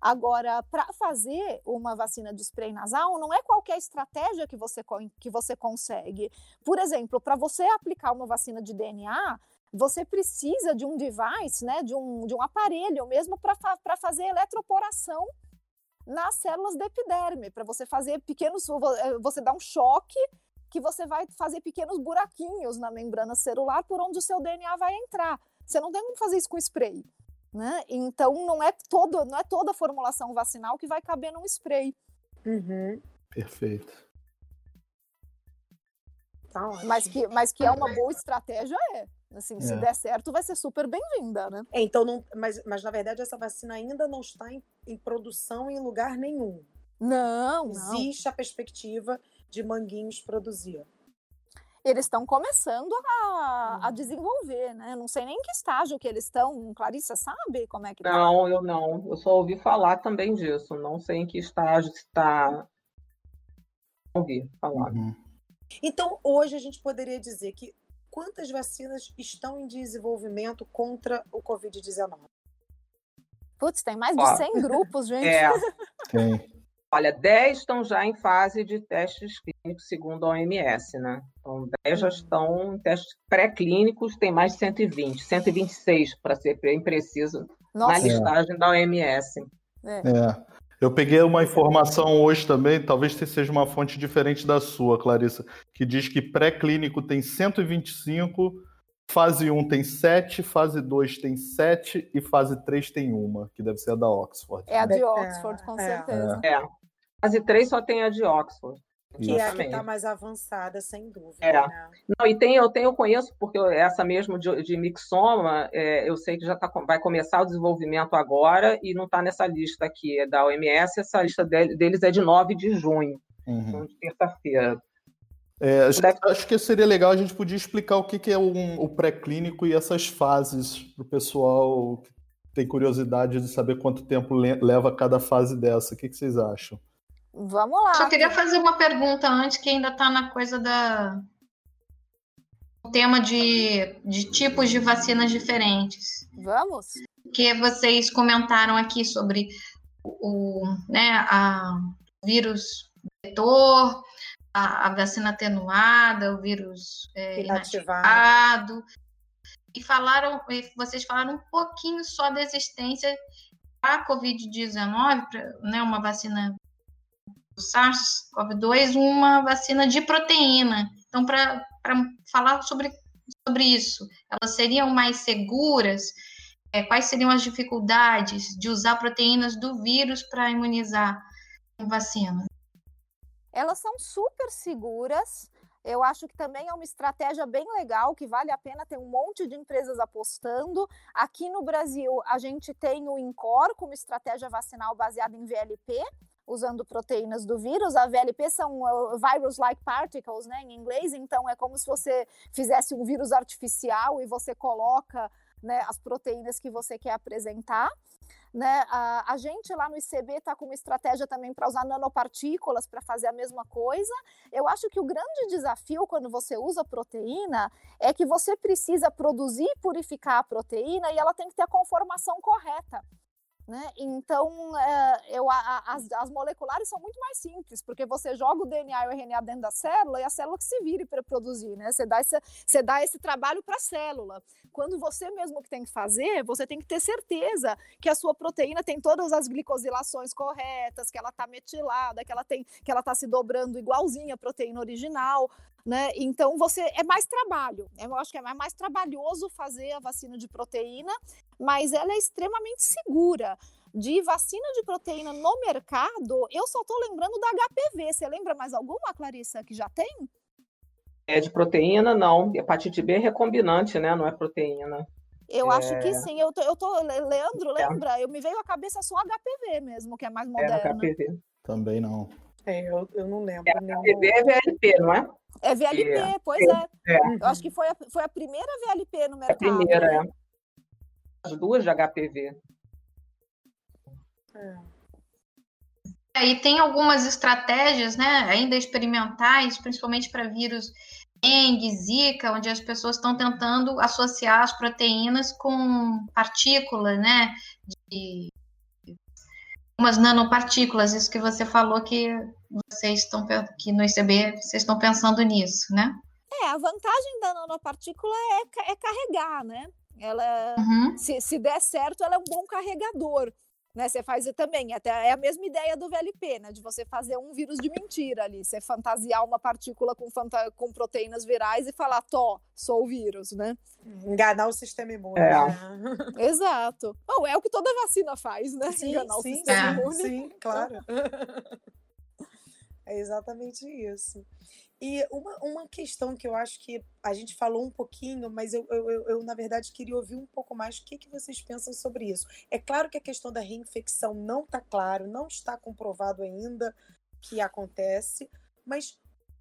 Agora, para fazer uma vacina de spray nasal, não é qualquer estratégia que você, que você consegue. Por exemplo, para você aplicar uma vacina de DNA, você precisa de um device, né, de, um, de um aparelho mesmo para fa fazer eletroporação nas células da epiderme, para você fazer pequenos. Você dá um choque que você vai fazer pequenos buraquinhos na membrana celular por onde o seu DNA vai entrar. Você não tem como fazer isso com spray. Né? Então não é todo, não é toda a formulação vacinal que vai caber num spray. Uhum. Perfeito. Tá mas, que, mas que é uma boa estratégia, é. Assim, é. se der certo, vai ser super bem-vinda, né? É, então, não, mas, mas na verdade essa vacina ainda não está em, em produção em lugar nenhum. Não, Existe não. a perspectiva de Manguinhos produzir? Eles estão começando a, a, uhum. desenvolver, né? Não sei nem em que estágio que eles estão. Clarissa sabe como é que tá? Não, eu não. Eu só ouvi falar também disso. Não sei em que estágio está. Ouvi falar. Uhum. Então, hoje a gente poderia dizer que quantas vacinas estão em desenvolvimento contra o Covid-19? Putz, tem mais de 100 grupos, *laughs* gente. É. Tem. Olha, 10 estão já em fase de testes clínicos, segundo a OMS, né? Então, 10 já estão em testes pré-clínicos, tem mais de 120, 126, para ser bem preciso, Nossa. na listagem é. da OMS. É. é. Eu peguei uma informação hoje também, talvez seja uma fonte diferente da sua, Clarissa, que diz que pré-clínico tem 125, fase 1 tem 7, fase 2 tem 7 e fase 3 tem uma, que deve ser a da Oxford. É a de Oxford, com é. certeza. É. Fase 3 só tem a de Oxford. Que é a que está mais avançada, sem dúvida. É. Né? Não, e tem, eu tenho, eu conheço, porque essa mesmo de, de mixoma, é, eu sei que já tá, vai começar o desenvolvimento agora e não está nessa lista aqui é da OMS, essa lista deles é de 9 de junho, uhum. então, de terça-feira. É, acho, Deve... acho, que seria legal a gente podia explicar o que, que é um, o pré-clínico e essas fases para o pessoal que tem curiosidade de saber quanto tempo leva cada fase dessa. O que, que vocês acham? Vamos lá. Só queria fazer uma pergunta antes, que ainda está na coisa da. O tema de, de tipos de vacinas diferentes. Vamos. Que vocês comentaram aqui sobre o né, a vírus vetor, a, a vacina atenuada, o vírus é, inativado. inativado. E falaram, vocês falaram um pouquinho só da existência da Covid-19, né, uma vacina SARS-CoV-2, uma vacina de proteína. Então, para falar sobre, sobre isso, elas seriam mais seguras? É, quais seriam as dificuldades de usar proteínas do vírus para imunizar com vacina? Elas são super seguras. Eu acho que também é uma estratégia bem legal, que vale a pena ter um monte de empresas apostando. Aqui no Brasil, a gente tem o INCOR como estratégia vacinal baseada em VLP, usando proteínas do vírus. A VLP são uh, virus-like particles, né, em inglês, então é como se você fizesse um vírus artificial e você coloca né, as proteínas que você quer apresentar. Né? A, a gente lá no ICB está com uma estratégia também para usar nanopartículas para fazer a mesma coisa. Eu acho que o grande desafio quando você usa proteína é que você precisa produzir e purificar a proteína e ela tem que ter a conformação correta. Né? Então, é, eu, a, as, as, moleculares são muito mais simples, porque você joga o DNA e o RNA dentro da célula e a célula que se vire para produzir, né? Você dá, esse, você dá esse trabalho para a célula. Quando você mesmo que tem que fazer, você tem que ter certeza que a sua proteína tem todas as glicosilações corretas, que ela está metilada, que ela está se dobrando igualzinha à proteína original, né? Então você é mais trabalho. Eu acho que é mais trabalhoso fazer a vacina de proteína, mas ela é extremamente segura. De vacina de proteína no mercado, eu só estou lembrando da HPV. Você lembra mais alguma, Clarissa, que já tem? É de proteína, não. Hepatite B é recombinante, né? Não é proteína. Eu é... acho que sim. Eu tô, eu tô, Leandro, é. lembra? É. Eu me veio à cabeça só HPV mesmo, que é mais moderna. É HPV. Também não. É, eu, eu não lembro. É, HPV é VLP, não é? É VLP, é. pois é. é. Eu acho que foi a, foi a primeira VLP no mercado. A primeira, é. As duas de HPV. É. é. E tem algumas estratégias, né, ainda experimentais, principalmente para vírus dengue, zika, onde as pessoas estão tentando associar as proteínas com partículas, né, de umas nanopartículas, isso que você falou que vocês estão que no ICB vocês estão pensando nisso, né? É, a vantagem da nanopartícula é, é carregar, né? Ela, uhum. se, se der certo, ela é um bom carregador. Né, você faz também, até é a mesma ideia do VLP, né, de você fazer um vírus de mentira ali, você fantasiar uma partícula com, fanta com proteínas virais e falar, tó, sou o vírus, né? Enganar o sistema imune. É. Né? *laughs* Exato. Bom, é o que toda vacina faz, né? Sim, Enganar sim, o sistema é. imune. Sim, claro. *laughs* é exatamente isso. E uma, uma questão que eu acho que a gente falou um pouquinho, mas eu, eu, eu, eu, na verdade, queria ouvir um pouco mais o que, que vocês pensam sobre isso. É claro que a questão da reinfecção não está claro, não está comprovado ainda que acontece, mas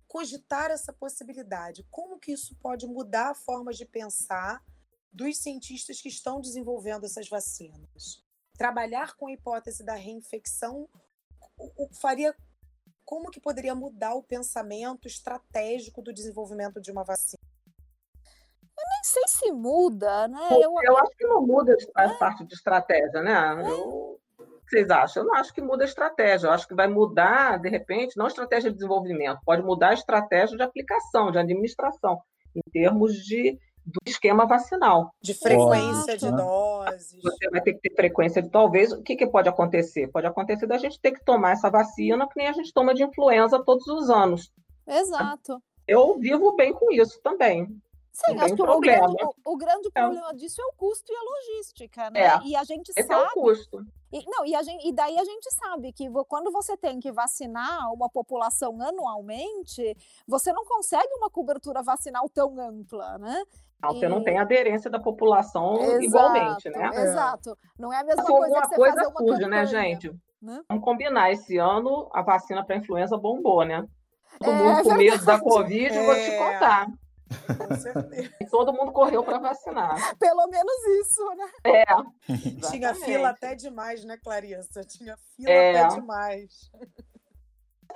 cogitar essa possibilidade, como que isso pode mudar a forma de pensar dos cientistas que estão desenvolvendo essas vacinas? Trabalhar com a hipótese da reinfecção o, o, faria como que poderia mudar o pensamento estratégico do desenvolvimento de uma vacina? Eu nem sei se muda, né? Eu, eu acho que não muda a é. parte de estratégia, né? É. Eu, o que vocês acham? Eu não acho que muda a estratégia. Eu acho que vai mudar, de repente, não a estratégia de desenvolvimento, pode mudar a estratégia de aplicação, de administração, em termos de esquema vacinal. De frequência de doses. Você vai ter que ter frequência de talvez. O que, que pode acontecer? Pode acontecer da gente ter que tomar essa vacina que nem a gente toma de influenza todos os anos. Exato. Eu vivo bem com isso também. Sim, acho que o grande, o, o grande, é. problema disso é o custo e a logística, né? É. E a gente Esse sabe. É o custo. E, não, e, a gente, e daí a gente sabe que quando você tem que vacinar uma população anualmente, você não consegue uma cobertura vacinal tão ampla, né? Você e... não tem aderência da população exato, igualmente, né? Exato. Não é a mesma coisa alguma que você coisa fazer uma surge, né, campanha, né, gente? Né? Vamos combinar, esse ano a vacina para influenza bombou, né? Todo é, mundo com medo da Covid, é... vou te é. contar. Com certeza. E todo mundo correu para vacinar. Pelo menos isso, né? É. Tinha fila até demais, né, Clarissa? Tinha fila é. até demais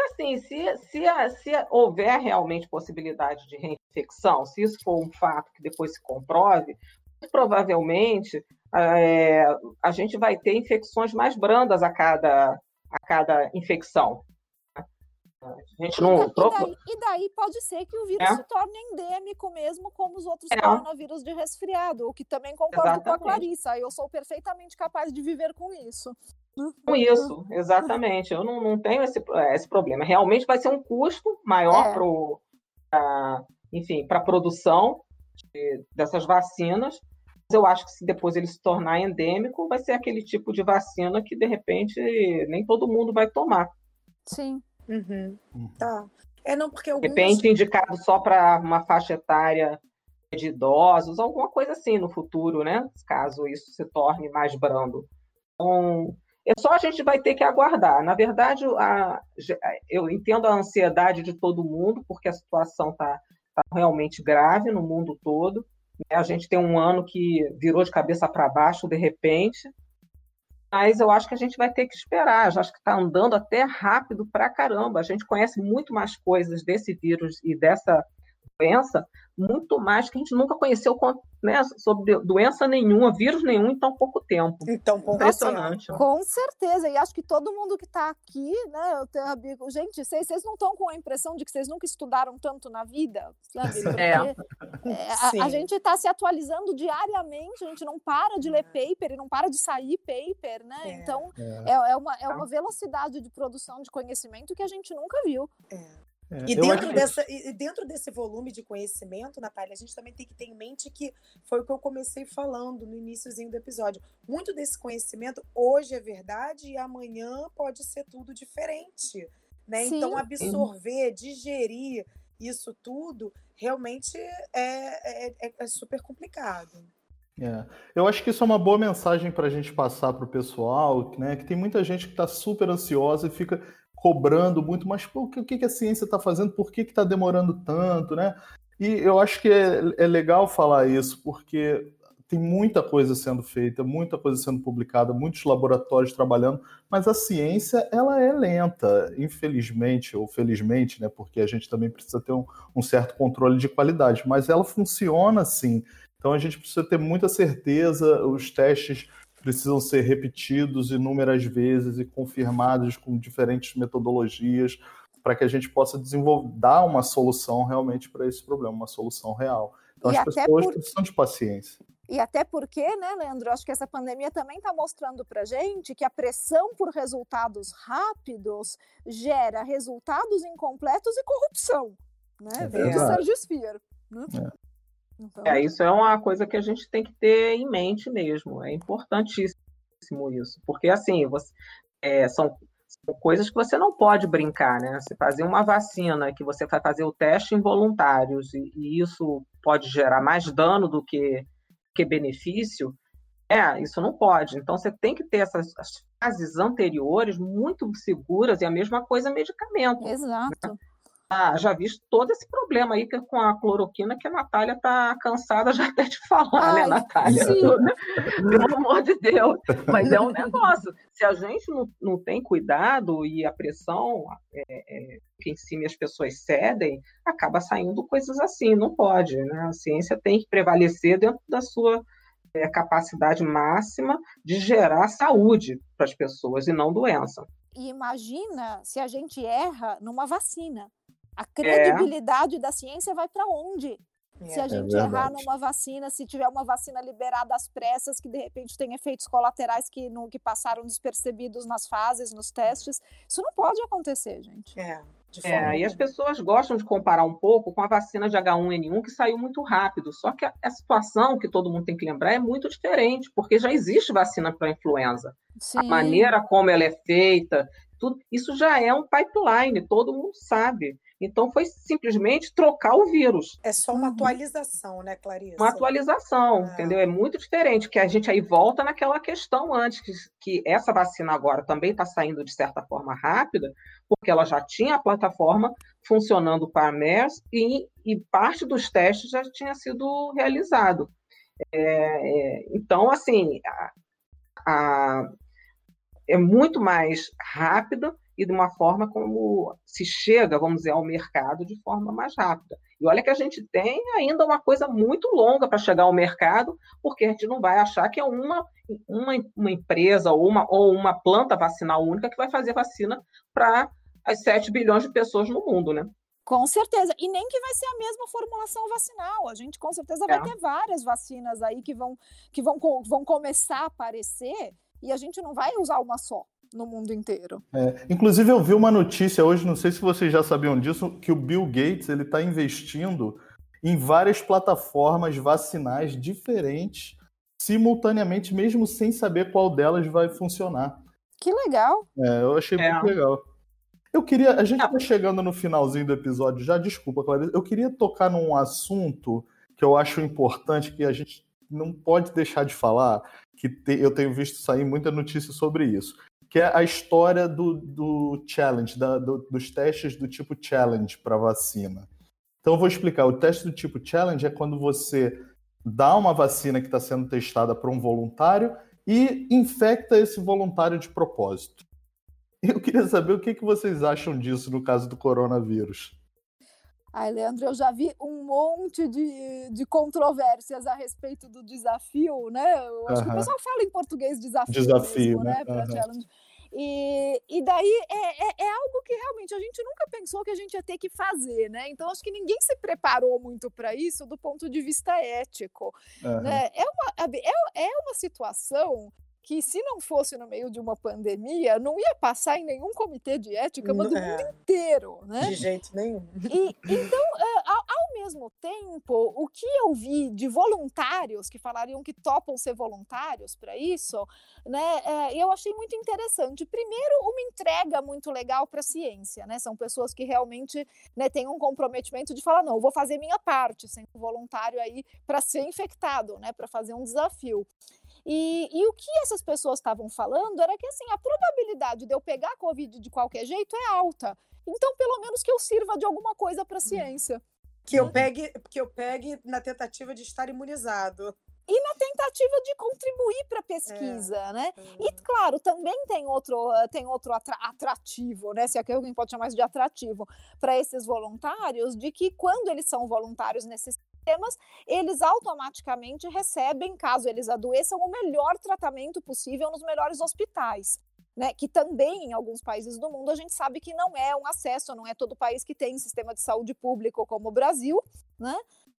assim, se, se, se houver realmente possibilidade de reinfecção, se isso for um fato que depois se comprove, provavelmente é, a gente vai ter infecções mais brandas a cada, a cada infecção. A gente não. E, daí, e daí pode ser que o vírus é. se torne endêmico mesmo, como os outros é. coronavírus de resfriado, o que também concordo Exatamente. com a Clarissa. Eu sou perfeitamente capaz de viver com isso. Com isso, exatamente. Eu não, não tenho esse, esse problema. Realmente vai ser um custo maior é. para enfim, para a produção de, dessas vacinas. Mas eu acho que se depois ele se tornar endêmico, vai ser aquele tipo de vacina que, de repente, nem todo mundo vai tomar. Sim. Uhum. uhum. Tá. É, não, porque alguns... De repente, indicado só para uma faixa etária de idosos, alguma coisa assim no futuro, né? Caso isso se torne mais brando. Então, é só a gente vai ter que aguardar. Na verdade, a, eu entendo a ansiedade de todo mundo, porque a situação está tá realmente grave no mundo todo. Né? A gente tem um ano que virou de cabeça para baixo de repente, mas eu acho que a gente vai ter que esperar. Eu acho que está andando até rápido para caramba. A gente conhece muito mais coisas desse vírus e dessa doença muito mais que a gente nunca conheceu né, sobre doença nenhuma, vírus nenhum em tão pouco tempo. Então, impressionante. Com certeza, e acho que todo mundo que está aqui, né, eu tenho, gente, vocês, vocês não estão com a impressão de que vocês nunca estudaram tanto na vida, sabe? Porque, é. é a, a, gente está se atualizando diariamente, a gente não para de ler paper e não para de sair paper, né? É. Então, é. é, é uma, é uma velocidade de produção de conhecimento que a gente nunca viu. É. É, e, dentro dessa, e dentro desse volume de conhecimento, Natália, a gente também tem que ter em mente que foi o que eu comecei falando no iníciozinho do episódio. Muito desse conhecimento hoje é verdade e amanhã pode ser tudo diferente. Né? Então, absorver, digerir isso tudo realmente é, é, é, é super complicado. É. Eu acho que isso é uma boa mensagem para a gente passar para o pessoal, né? Que tem muita gente que está super ansiosa e fica cobrando muito, mas pô, o que, que a ciência está fazendo? Por que está demorando tanto, né? E eu acho que é, é legal falar isso, porque tem muita coisa sendo feita, muita coisa sendo publicada, muitos laboratórios trabalhando, mas a ciência ela é lenta, infelizmente ou felizmente, né? Porque a gente também precisa ter um, um certo controle de qualidade, mas ela funciona sim. Então a gente precisa ter muita certeza, os testes precisam ser repetidos inúmeras vezes e confirmados com diferentes metodologias para que a gente possa desenvolver, dar uma solução realmente para esse problema, uma solução real. Então e as pessoas por... precisam de paciência. E até porque, né, Leandro, acho que essa pandemia também está mostrando para gente que a pressão por resultados rápidos gera resultados incompletos e corrupção, né? É de Sérgio Sphere. Né? É. Então... É, isso é uma coisa que a gente tem que ter em mente mesmo. É importantíssimo isso, porque assim você, é, são, são, coisas que você não pode brincar, né? Você fazer uma vacina que você vai fazer o teste em voluntários e, e isso pode gerar mais dano do que, que benefício. É, isso não pode. Então você tem que ter essas fases anteriores muito seguras e a mesma coisa medicamento. Exato. Né? Ah, já visto todo esse problema aí que, com a cloroquina que a Natália está cansada já *laughs* até de falar, né, Ai, né, Natália? Pelo amor de Deus. Mas é um negócio. Se a gente não, não tem cuidado e a pressão é, é, que em cima as pessoas cedem, acaba saindo coisas assim. Não pode, né? A ciência tem que prevalecer dentro da sua é, capacidade máxima de gerar saúde para as pessoas e não doença. E imagina se a gente erra numa vacina. A é. credibilidade é. da ciência vai para onde? É, se a gente é errar numa vacina, se tiver uma vacina liberada às pressas, que de repente tem efeitos colaterais que, no, que passaram despercebidos nas fases, nos testes, isso não pode acontecer, gente. É. É, e as pessoas gostam de comparar um pouco com a vacina de H1N1 que saiu muito rápido. Só que a, a situação que todo mundo tem que lembrar é muito diferente, porque já existe vacina para influenza. Sim. A maneira como ela é feita, tudo, isso já é um pipeline, todo mundo sabe. Então foi simplesmente trocar o vírus. É só uma uhum. atualização, né, Clarice? Uma atualização, é. entendeu? É muito diferente, que a gente aí volta naquela questão antes, que, que essa vacina agora também está saindo de certa forma rápida, porque ela já tinha a plataforma funcionando para a MERS e, e parte dos testes já tinha sido realizado. É, é, então, assim, a, a, é muito mais rápida e de uma forma como se chega, vamos dizer, ao mercado de forma mais rápida. E olha que a gente tem ainda uma coisa muito longa para chegar ao mercado, porque a gente não vai achar que é uma, uma, uma empresa ou uma, ou uma planta vacinal única que vai fazer vacina para as 7 bilhões de pessoas no mundo, né? Com certeza. E nem que vai ser a mesma formulação vacinal. A gente com certeza vai É. ter várias vacinas aí que vão, que vão, vão começar a aparecer e a gente não vai usar uma só no mundo inteiro. É, inclusive, eu vi uma notícia hoje, não sei se vocês já sabiam disso, que o Bill Gates ele está investindo em várias plataformas vacinais diferentes, simultaneamente, mesmo sem saber qual delas vai funcionar. Que legal. É, eu achei É. muito legal. Eu queria. A gente está chegando no finalzinho do episódio já, desculpa, Clarice. Eu queria tocar num assunto que eu acho importante, que a gente não pode deixar de falar, que te- eu tenho visto sair muita notícia sobre isso, que é a história do, do challenge, da- do- dos testes do tipo challenge para vacina. Então eu vou explicar. O teste do tipo challenge é quando você dá uma vacina que está sendo testada para um voluntário e infecta esse voluntário de propósito. Eu queria saber o que, que vocês acham disso no caso do coronavírus. Ai, Leandro, eu já vi um monte de, de controvérsias a respeito do desafio, né? Eu acho que o pessoal fala em português desafio, Desafio, mesmo, né? né? Pra Aham. E, e daí é, é, é algo que realmente a gente nunca pensou que a gente ia ter que fazer, né? Então acho que ninguém se preparou muito para isso do ponto de vista ético. Aham. né? É, uma, é, é uma situação que, se não fosse no meio de uma pandemia, não ia passar em nenhum comitê de ética mas do É. mundo inteiro, né? De jeito nenhum. E, então, é, ao, mesmo tempo, o que eu vi de voluntários que falariam que topam ser voluntários para isso, né, é, eu achei muito interessante. Primeiro, uma entrega muito legal para a ciência, né? São pessoas que realmente né, têm um comprometimento de falar, não, eu vou fazer minha parte, sendo voluntário aí para ser infectado, né, para fazer um desafio. E, e o que essas pessoas estavam falando era que assim, a probabilidade de eu pegar a Covid de qualquer jeito é alta. Então, pelo menos que eu sirva de alguma coisa para a ciência. Que eu pegue, que eu pegue na tentativa de estar imunizado. E na tentativa de contribuir para a pesquisa, né? E, claro, também tem outro, tem outro atra- atrativo, né? Se é que alguém pode chamar isso de atrativo, para esses voluntários, de que quando eles são voluntários nesses eles automaticamente recebem, caso eles adoeçam, o melhor tratamento possível nos melhores hospitais. Né, que também em alguns países do mundo a gente sabe que não é um acesso, não é todo país que tem sistema de saúde público como o Brasil, né?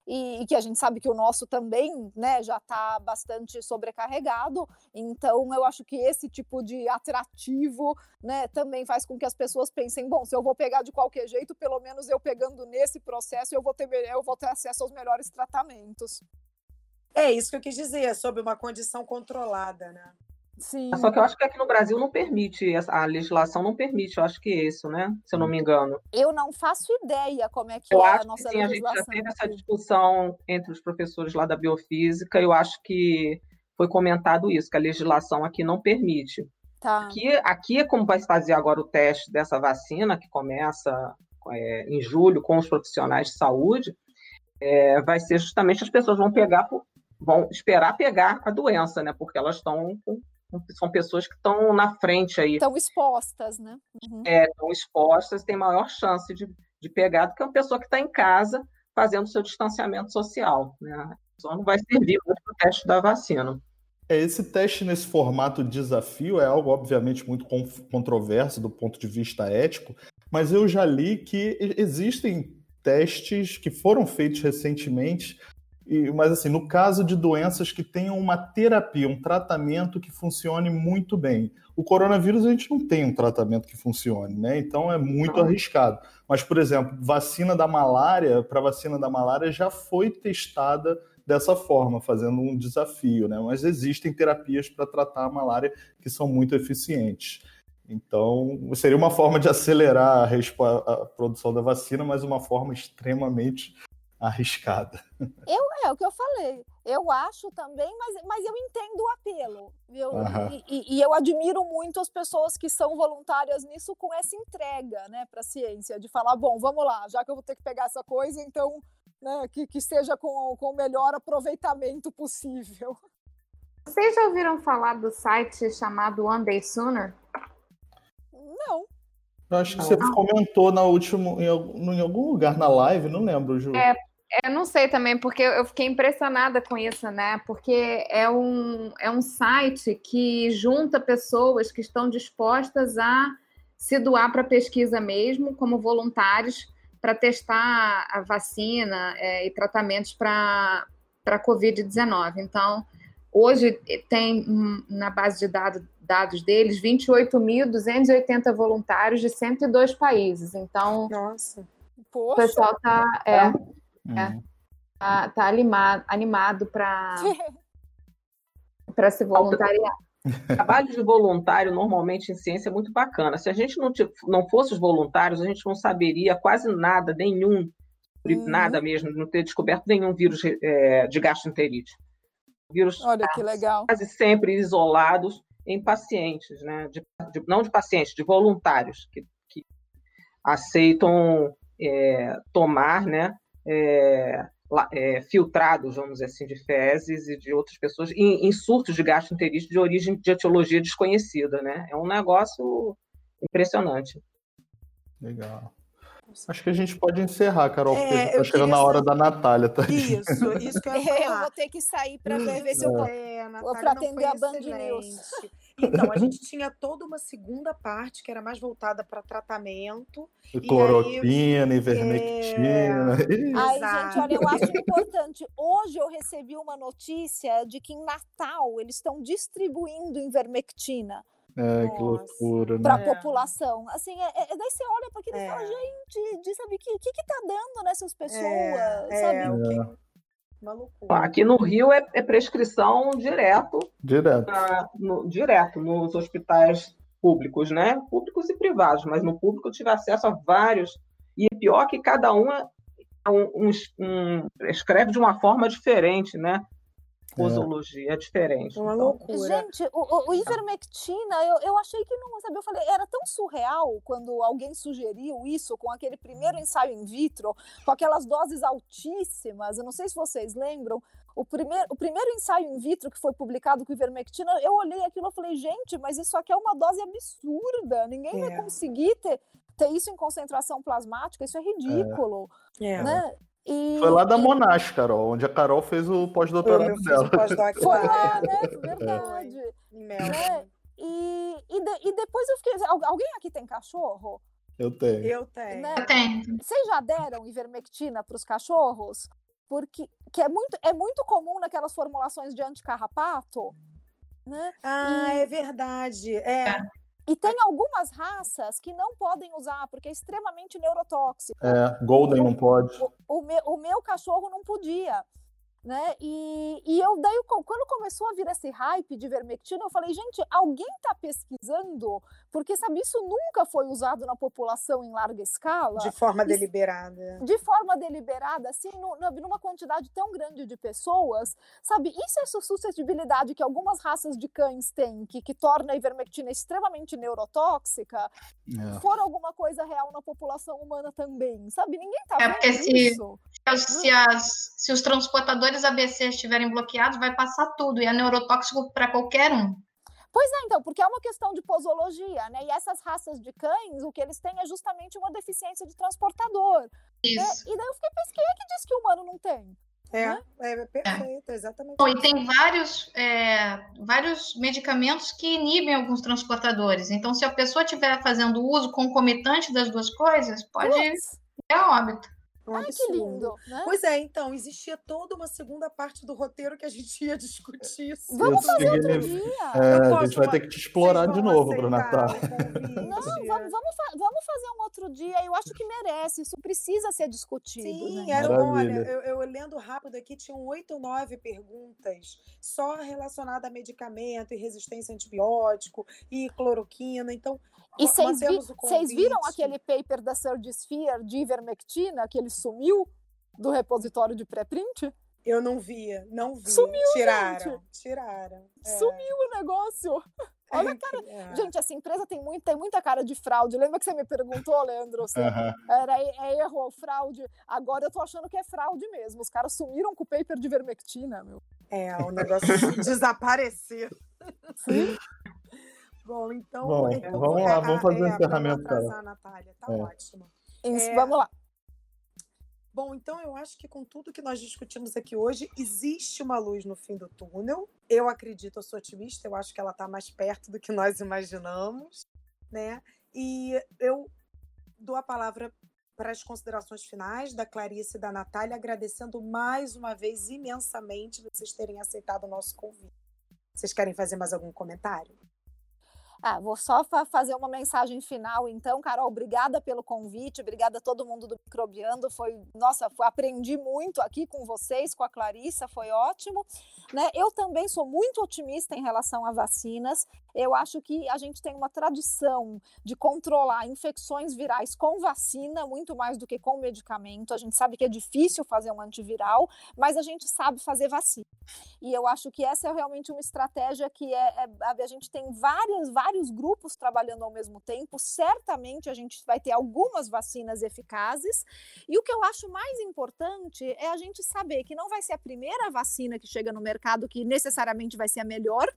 E, e que a gente sabe que o nosso também né, já está bastante sobrecarregado. Então, eu acho que esse tipo de atrativo né, também faz com que as pessoas pensem: bom, se eu vou pegar de qualquer jeito, pelo menos eu pegando nesse processo, eu vou ter, eu vou ter acesso aos melhores tratamentos. É isso que eu quis dizer, sob uma condição controlada, né? Sim. Só que eu acho que aqui no Brasil não permite, a legislação não permite, eu acho que isso, né? Se eu não me engano. Eu não faço ideia como é que Eu é acho a nossa que sim, a gente já legislação. teve essa discussão entre os professores lá da biofísica, eu acho que foi comentado isso, que a legislação aqui não permite. Tá. Aqui, aqui é como vai se fazer agora o teste dessa vacina, que começa é, em julho com os profissionais de saúde, é, vai ser justamente as pessoas vão pegar, por- vão esperar pegar a doença, né? Porque elas estão com- são pessoas que estão na frente aí, Estão expostas, né? Uhum. é, estão expostas, têm maior chance de, de pegar do que uma pessoa que está em casa fazendo seu distanciamento social, né? Só não vai servir muito para o teste da vacina. É, esse teste nesse formato desafio é algo, obviamente, muito con- controverso do ponto de vista ético, mas eu já li que existem testes que foram feitos recentemente, e- mas assim, no caso de doenças que tenham uma terapia, um tratamento que funcione muito bem. O coronavírus a gente não tem um tratamento que funcione, né? Então é muito arriscado. Mas, por exemplo, vacina da malária, para vacina da malária já foi testada dessa forma, fazendo um desafio, né? Mas existem terapias para tratar a malária que são muito eficientes. Então, seria uma forma de acelerar a, a produção da vacina, mas uma forma extremamente arriscada. É o que eu falei. Eu acho também, mas, mas eu entendo o apelo. Eu, Aham. e, e- eu admiro muito as pessoas que são voluntárias nisso com essa entrega né, para a ciência, de falar, bom, vamos lá, já que eu vou ter que pegar essa coisa, então né, que, que seja com, com o melhor aproveitamento possível. Vocês já ouviram falar do site chamado One Day Sooner? Não, Eu acho que você comentou na última, em algum, em algum lugar na live, não lembro, Ju. É. Eu não sei também, porque eu fiquei impressionada com isso, né? Porque é um, é um site que junta pessoas que estão dispostas a se doar para pesquisa mesmo, como voluntários, para testar a vacina é, e tratamentos para a Covid-19. Então, hoje tem na base de dados, dados deles 28.280 voluntários de 102 países. Então, Nossa. Poxa. o pessoal está é, é, Uhum. tá, tá animado, animado para para se voluntariar. *laughs* Trabalho de voluntário, normalmente em ciência, é muito bacana. Se a gente não, não fosse os voluntários, a gente não saberia quase nada, nenhum, uhum. nada mesmo, não ter descoberto nenhum vírus é, de gastroenterite. Vírus Olha que legal. quase sempre isolados em pacientes, né? De, de, não de pacientes, de voluntários que, que aceitam é, tomar né? É, é, filtrados, vamos dizer assim, de fezes e de outras pessoas em, em surtos de gastroenterite de origem de etiologia desconhecida, né? É um negócio impressionante. Legal. Acho que a gente pode encerrar, Carol, porque é, está chegando a hora da Natália, tá? Isso, isso que eu ia *laughs* falar. Eu vou ter que sair para ver, ver se eu vou, é, vou para atender a Band News. Então, a gente tinha toda uma segunda parte que era mais voltada para tratamento. E cloroquina, e ivermectina. É... Ai, gente, olha, eu acho importante. Hoje eu recebi uma notícia de que em Natal eles estão distribuindo ivermectina. É, que loucura, né? Para a é. população. Assim, é, é, daí você olha para aquilo e fala, é. gente, de, sabe, o que, que, que tá dando nessas pessoas? É, sabe? Uma loucura. Aqui no Rio é, prescrição direto. Direto. no, direto nos hospitais públicos, né? Públicos e privados, mas no público eu tive acesso a vários. E é pior que cada um, um, um, um escreve de uma forma diferente, né? Posologia é diferente. Uma então. loucura. Gente, o, o ivermectina, eu, eu achei que não, sabe? Eu falei, era tão surreal quando alguém sugeriu isso com aquele primeiro ensaio in vitro, com aquelas doses altíssimas. Eu não sei se vocês lembram. O primeiro, o primeiro ensaio in vitro que foi publicado com ivermectina, eu olhei aquilo e falei, gente, mas isso aqui é uma dose absurda. Ninguém é. vai conseguir ter, ter isso em concentração plasmática, isso é ridículo. É. Né? E... Foi lá da Monash, Carol, onde a Carol fez o pós-doutorado *laughs* dela. Foi lá, né? Verdade. É. E, e, de, e, depois eu fiquei. Alguém aqui tem cachorro? Eu tenho. Eu tenho. Né? Eu tenho. Vocês já deram ivermectina para os cachorros? Porque que é, muito, é muito comum naquelas formulações de anticarrapato. Né? Ah, e... é verdade. É. é. E tem algumas raças que não podem usar, porque é extremamente neurotóxico. É, Golden não pode. O, o, meu, o meu cachorro não podia né? E, e eu daí quando começou a vir esse hype de vermectina, eu falei, gente, alguém está pesquisando? Porque sabe isso nunca foi usado na população em larga escala. De forma isso, deliberada. De forma deliberada, assim, no, numa quantidade tão grande de pessoas, sabe? Isso é suscetibilidade que algumas raças de cães têm, que, que torna a ivermectina extremamente neurotóxica, é. for alguma coisa real na população humana também, sabe? Ninguém está é vendo se, isso. Se, as, se os transportadores ABC estiverem bloqueados, vai passar tudo, e é neurotóxico para qualquer um. Pois é, então, porque é uma questão de posologia, né? E essas raças de cães, o que eles têm é justamente uma deficiência de transportador. Isso. Né? E daí eu fiquei pensando, quem é que diz que o humano não tem? É, né? é perfeito, é. exatamente. Bom, e tem vários, é, vários medicamentos que inibem alguns transportadores. Então, se a pessoa estiver fazendo uso concomitante das duas coisas, pode Putz. ir a óbito. Um Ai, que lindo! Né? Pois é, então, existia toda uma segunda parte do roteiro que a gente ia *laughs* discutir. Vamos fazer outro dia! É, a gente vai ter que te explorar de novo para o Natal. Não, vamos, vamos, vamos, fazer um outro dia. Eu acho que merece, isso precisa ser discutido. Sim, né? era, olha, eu, eu, lendo rápido aqui, tinham oito, nove perguntas só relacionadas a medicamento e resistência a antibiótico e cloroquina. Então, e vocês vi, viram aquele paper da Surge Sphere de ivermectina, que ele sumiu do repositório de pré-print? Eu não via, não vi. Sumiu, tiraram, gente. tiraram. É. Sumiu o negócio. *laughs* Olha a cara. É. Gente, essa empresa tem, muito, tem muita cara de fraude. Lembra que você me perguntou, Leandro? Assim, Era é erro ou fraude? Agora eu tô achando que é fraude mesmo. Os caras sumiram com o paper de vermectina, meu. É, o negócio *laughs* desapareceu. Sim. Bom, então. Bom, então vamos lá, vamos fazer o é, encerramento, cara. Natália, tá é. ótimo. Isso, é, vamos lá. Bom, então eu acho que com tudo que nós discutimos aqui hoje, existe uma luz no fim do túnel. Eu acredito, eu sou otimista, eu acho que ela está mais perto do que nós imaginamos, né? E eu dou a palavra para as considerações finais da Clarice e da Natália, agradecendo mais uma vez imensamente vocês terem aceitado o nosso convite. Vocês querem fazer mais algum comentário? Ah, vou só fa fazer uma mensagem final, então, Carol, obrigada pelo convite, obrigada a todo mundo do Microbiando, foi, nossa, foi, aprendi muito aqui com vocês, com a Clarissa, foi ótimo, né? Eu também sou muito otimista em relação a vacinas, eu acho que a gente tem uma tradição de controlar infecções virais com vacina, muito mais do que com medicamento. A gente sabe que é difícil fazer um antiviral, mas a gente sabe fazer vacina. E eu acho que essa é realmente uma estratégia que é, é a gente tem vários, vários grupos trabalhando ao mesmo tempo. Certamente a gente vai ter algumas vacinas eficazes. E o que eu acho mais importante é a gente saber que não vai ser a primeira vacina que chega no mercado que necessariamente vai ser a melhor,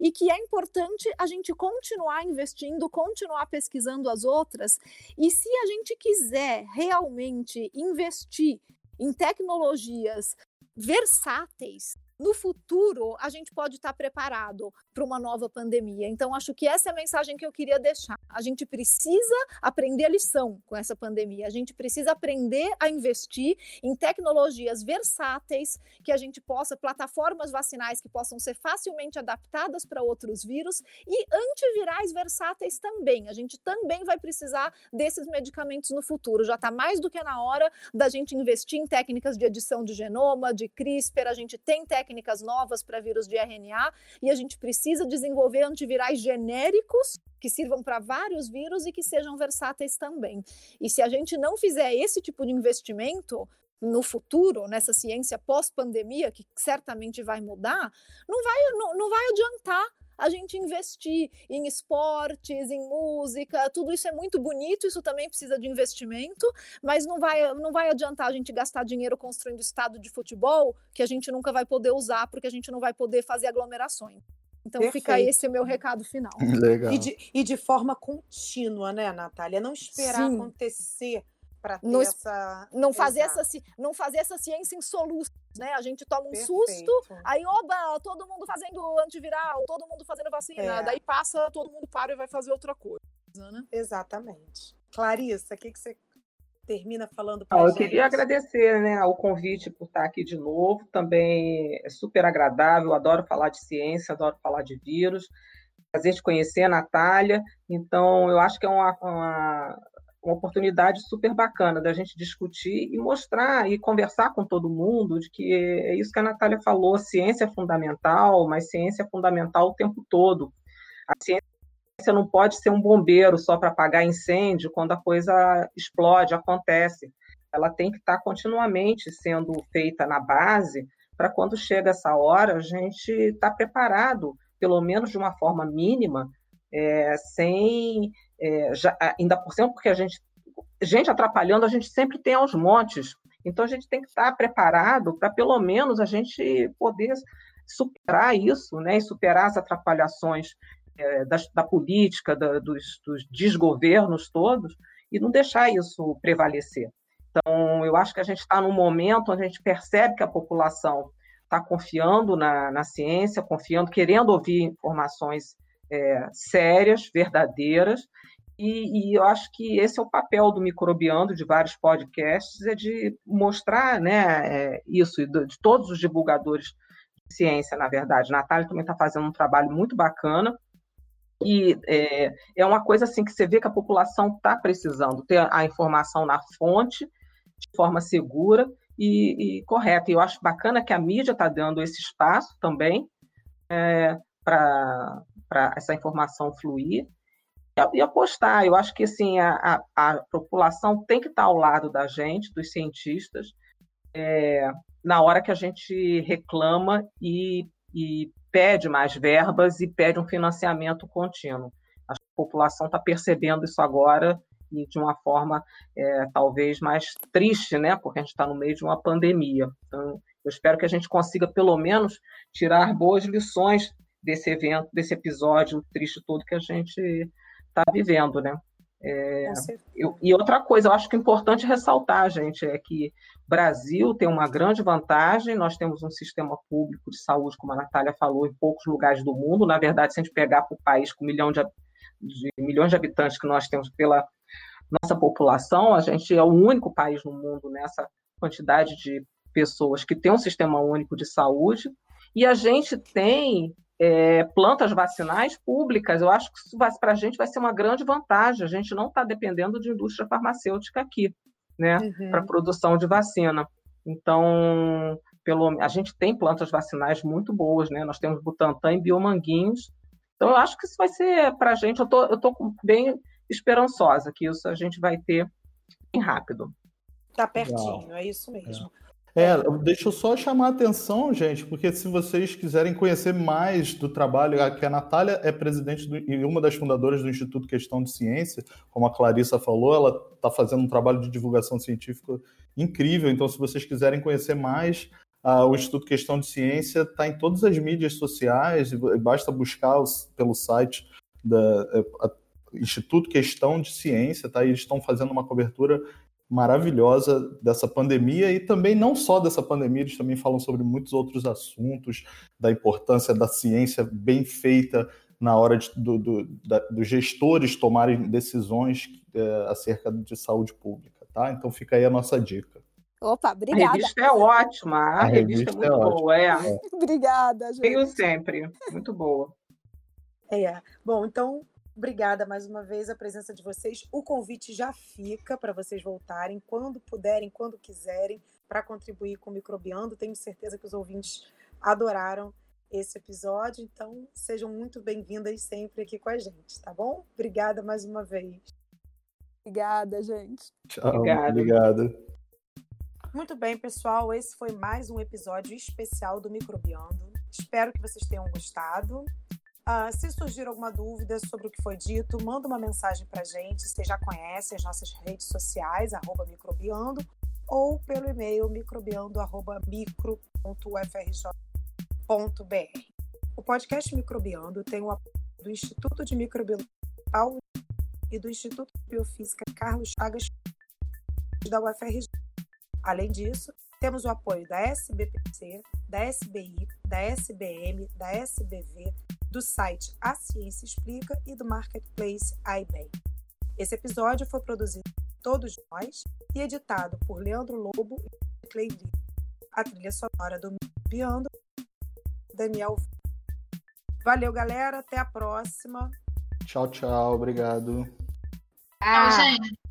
e que é importante a gente continuar investindo, continuar pesquisando as outras. E se a gente quiser realmente investir em tecnologias versáteis, no futuro a gente pode estar preparado para uma nova pandemia. Então, acho que essa é a mensagem que eu queria deixar. A gente precisa aprender a lição com essa pandemia. A gente precisa aprender a investir em tecnologias versáteis, que a gente possa, plataformas vacinais que possam ser facilmente adaptadas para outros vírus e antivirais versáteis também. A gente também vai precisar desses medicamentos no futuro. Já está mais do que na hora da gente investir em técnicas de edição de genoma, de CRISPR. A gente tem técnicas novas para vírus de RNA e a gente precisa precisa desenvolver antivirais genéricos que sirvam para vários vírus e que sejam versáteis também. E se a gente não fizer esse tipo de investimento, no futuro, nessa ciência pós-pandemia, que certamente vai mudar, não vai, não, não vai adiantar a gente investir em esportes, em música, tudo isso é muito bonito, isso também precisa de investimento, mas não vai, não vai adiantar a gente gastar dinheiro construindo estado de futebol que a gente nunca vai poder usar porque a gente não vai poder fazer aglomerações. Então Perfeito. fica esse o meu recado final. *laughs* Legal. E de, e de forma contínua, né, Natália? Não esperar Sim. acontecer para ter não, essa. Não fazer essa, não fazer essa ciência em soluços, né? A gente toma um Perfeito. susto, aí, oba, todo mundo fazendo antiviral, todo mundo fazendo vacina, é. daí passa, todo mundo para e vai fazer outra coisa. Né? Exatamente. Clarissa, o que, que você termina falando para ah, Eu queria agradecer né, o convite por estar aqui de novo. Também é super agradável, adoro falar de ciência, adoro falar de vírus. Prazer de conhecer a Natália. Então, eu acho que é uma, uma, uma oportunidade super bacana da gente discutir e mostrar e conversar com todo mundo de que é isso que a Natália falou: ciência é fundamental, mas ciência é fundamental o tempo todo. A ciência você não pode ser um bombeiro só para apagar incêndio quando a coisa explode, acontece. Ela tem que estar tá continuamente sendo feita na base para quando chega essa hora a gente estar tá preparado, pelo menos de uma forma mínima, é, sem é, já, ainda por cima porque a gente gente atrapalhando a gente sempre tem aos montes. Então a gente tem que estar tá preparado para pelo menos a gente poder superar isso, né, e superar as atrapalhações é, da, da, política, da, dos, dos desgovernos todos, e não deixar isso prevalecer. Então, eu acho que a gente está num momento onde a gente percebe que a população está confiando na, na, ciência, confiando, querendo ouvir informações é, sérias, verdadeiras, e, e, eu acho que esse é o papel do Microbiando, de vários podcasts, é de mostrar né, é, isso, de, de todos os divulgadores de ciência, na verdade. A Natália também está fazendo um trabalho muito bacana, e é, é uma coisa assim que você vê que a população está precisando ter a informação na fonte, de forma segura e, e correta. E eu acho bacana que a mídia está dando esse espaço também é, para essa informação fluir e apostar. Eu acho que assim, a, a, a população tem que estar tá ao lado da gente, dos cientistas, é, na hora que a gente reclama e, e pede mais verbas e pede um financiamento contínuo. A população está percebendo isso agora e de uma forma é, talvez mais triste, né? Porque a gente está no meio de uma pandemia. Então, eu espero que a gente consiga pelo menos tirar boas lições desse evento, desse episódio triste todo que a gente está vivendo, né? É, eu, e outra coisa, eu acho que é importante ressaltar, gente, é que Brasil tem uma grande vantagem, nós temos um sistema público de saúde, como a Natália falou, em poucos lugares do mundo. Na verdade, se a gente pegar para o país com um milhão de de milhões de habitantes que nós temos pela nossa população, a gente é o único país no mundo nessa quantidade de pessoas que tem um sistema único de saúde, e a gente tem é, plantas vacinais públicas. Eu acho que isso para a gente vai ser uma grande vantagem. A gente não está dependendo de indústria farmacêutica aqui, né, uhum. para produção de vacina. Então, pelo, a gente tem plantas vacinais muito boas, né? Nós temos Butantan e Biomanguinhos. Então, eu acho que isso vai ser para a gente. Eu tô, eu tô bem esperançosa que isso a gente vai ter bem rápido. Está pertinho, é isso mesmo. É. É, deixa eu só chamar a atenção, gente, porque se vocês quiserem conhecer mais do trabalho, que a Natália é presidente do, e uma das fundadoras do Instituto Questão de Ciência, como a Clarissa falou, ela está fazendo um trabalho de divulgação científica incrível. Então, se vocês quiserem conhecer mais, uh, o Instituto Questão de Ciência está em todas as mídias sociais, basta buscar os, pelo site da é, Instituto Questão de Ciência, tá? Eles estão fazendo uma cobertura maravilhosa dessa pandemia e também não só dessa pandemia, eles também falam sobre muitos outros assuntos, da importância da ciência bem feita na hora de, do, do, da, dos gestores tomarem decisões é, acerca de saúde pública, tá? Então fica aí a nossa dica. Opa, obrigada. A revista é ótima, a, a revista, revista, é muito é boa, é. é. *laughs* Obrigada, gente. Veio sempre, muito boa. É, bom, então Obrigada mais uma vez a presença de vocês. O convite já fica para vocês voltarem quando puderem, quando quiserem, para contribuir com o Microbiando. Tenho certeza que os ouvintes adoraram esse episódio, então sejam muito bem-vindas sempre aqui com a gente, tá bom? Obrigada mais uma vez. Obrigada, gente. Tchau. Obrigada. Obrigada. Muito bem, pessoal. Esse foi mais um episódio especial do Microbiando. Espero que vocês tenham gostado. Uh, se surgir alguma dúvida sobre o que foi dito, manda uma mensagem para gente. Você já conhece as nossas redes sociais, microbiando, ou pelo e-mail microbiando.micro.ufrj.br. O podcast Microbiando tem o apoio do Instituto de Microbiologia e do Instituto de Biofísica Carlos Chagas da UFRJ. Além disso, temos o apoio da SBPC, da SBI, da SBM, da SBV, do site A Ciência Explica e do marketplace iBay. Esse episódio foi produzido por todos nós e editado por Leandro Lobo e Clay Lee. A trilha sonora do Biando, Daniel. Valeu, galera. Até a próxima. Tchau, tchau. Obrigado. Tchau, gente.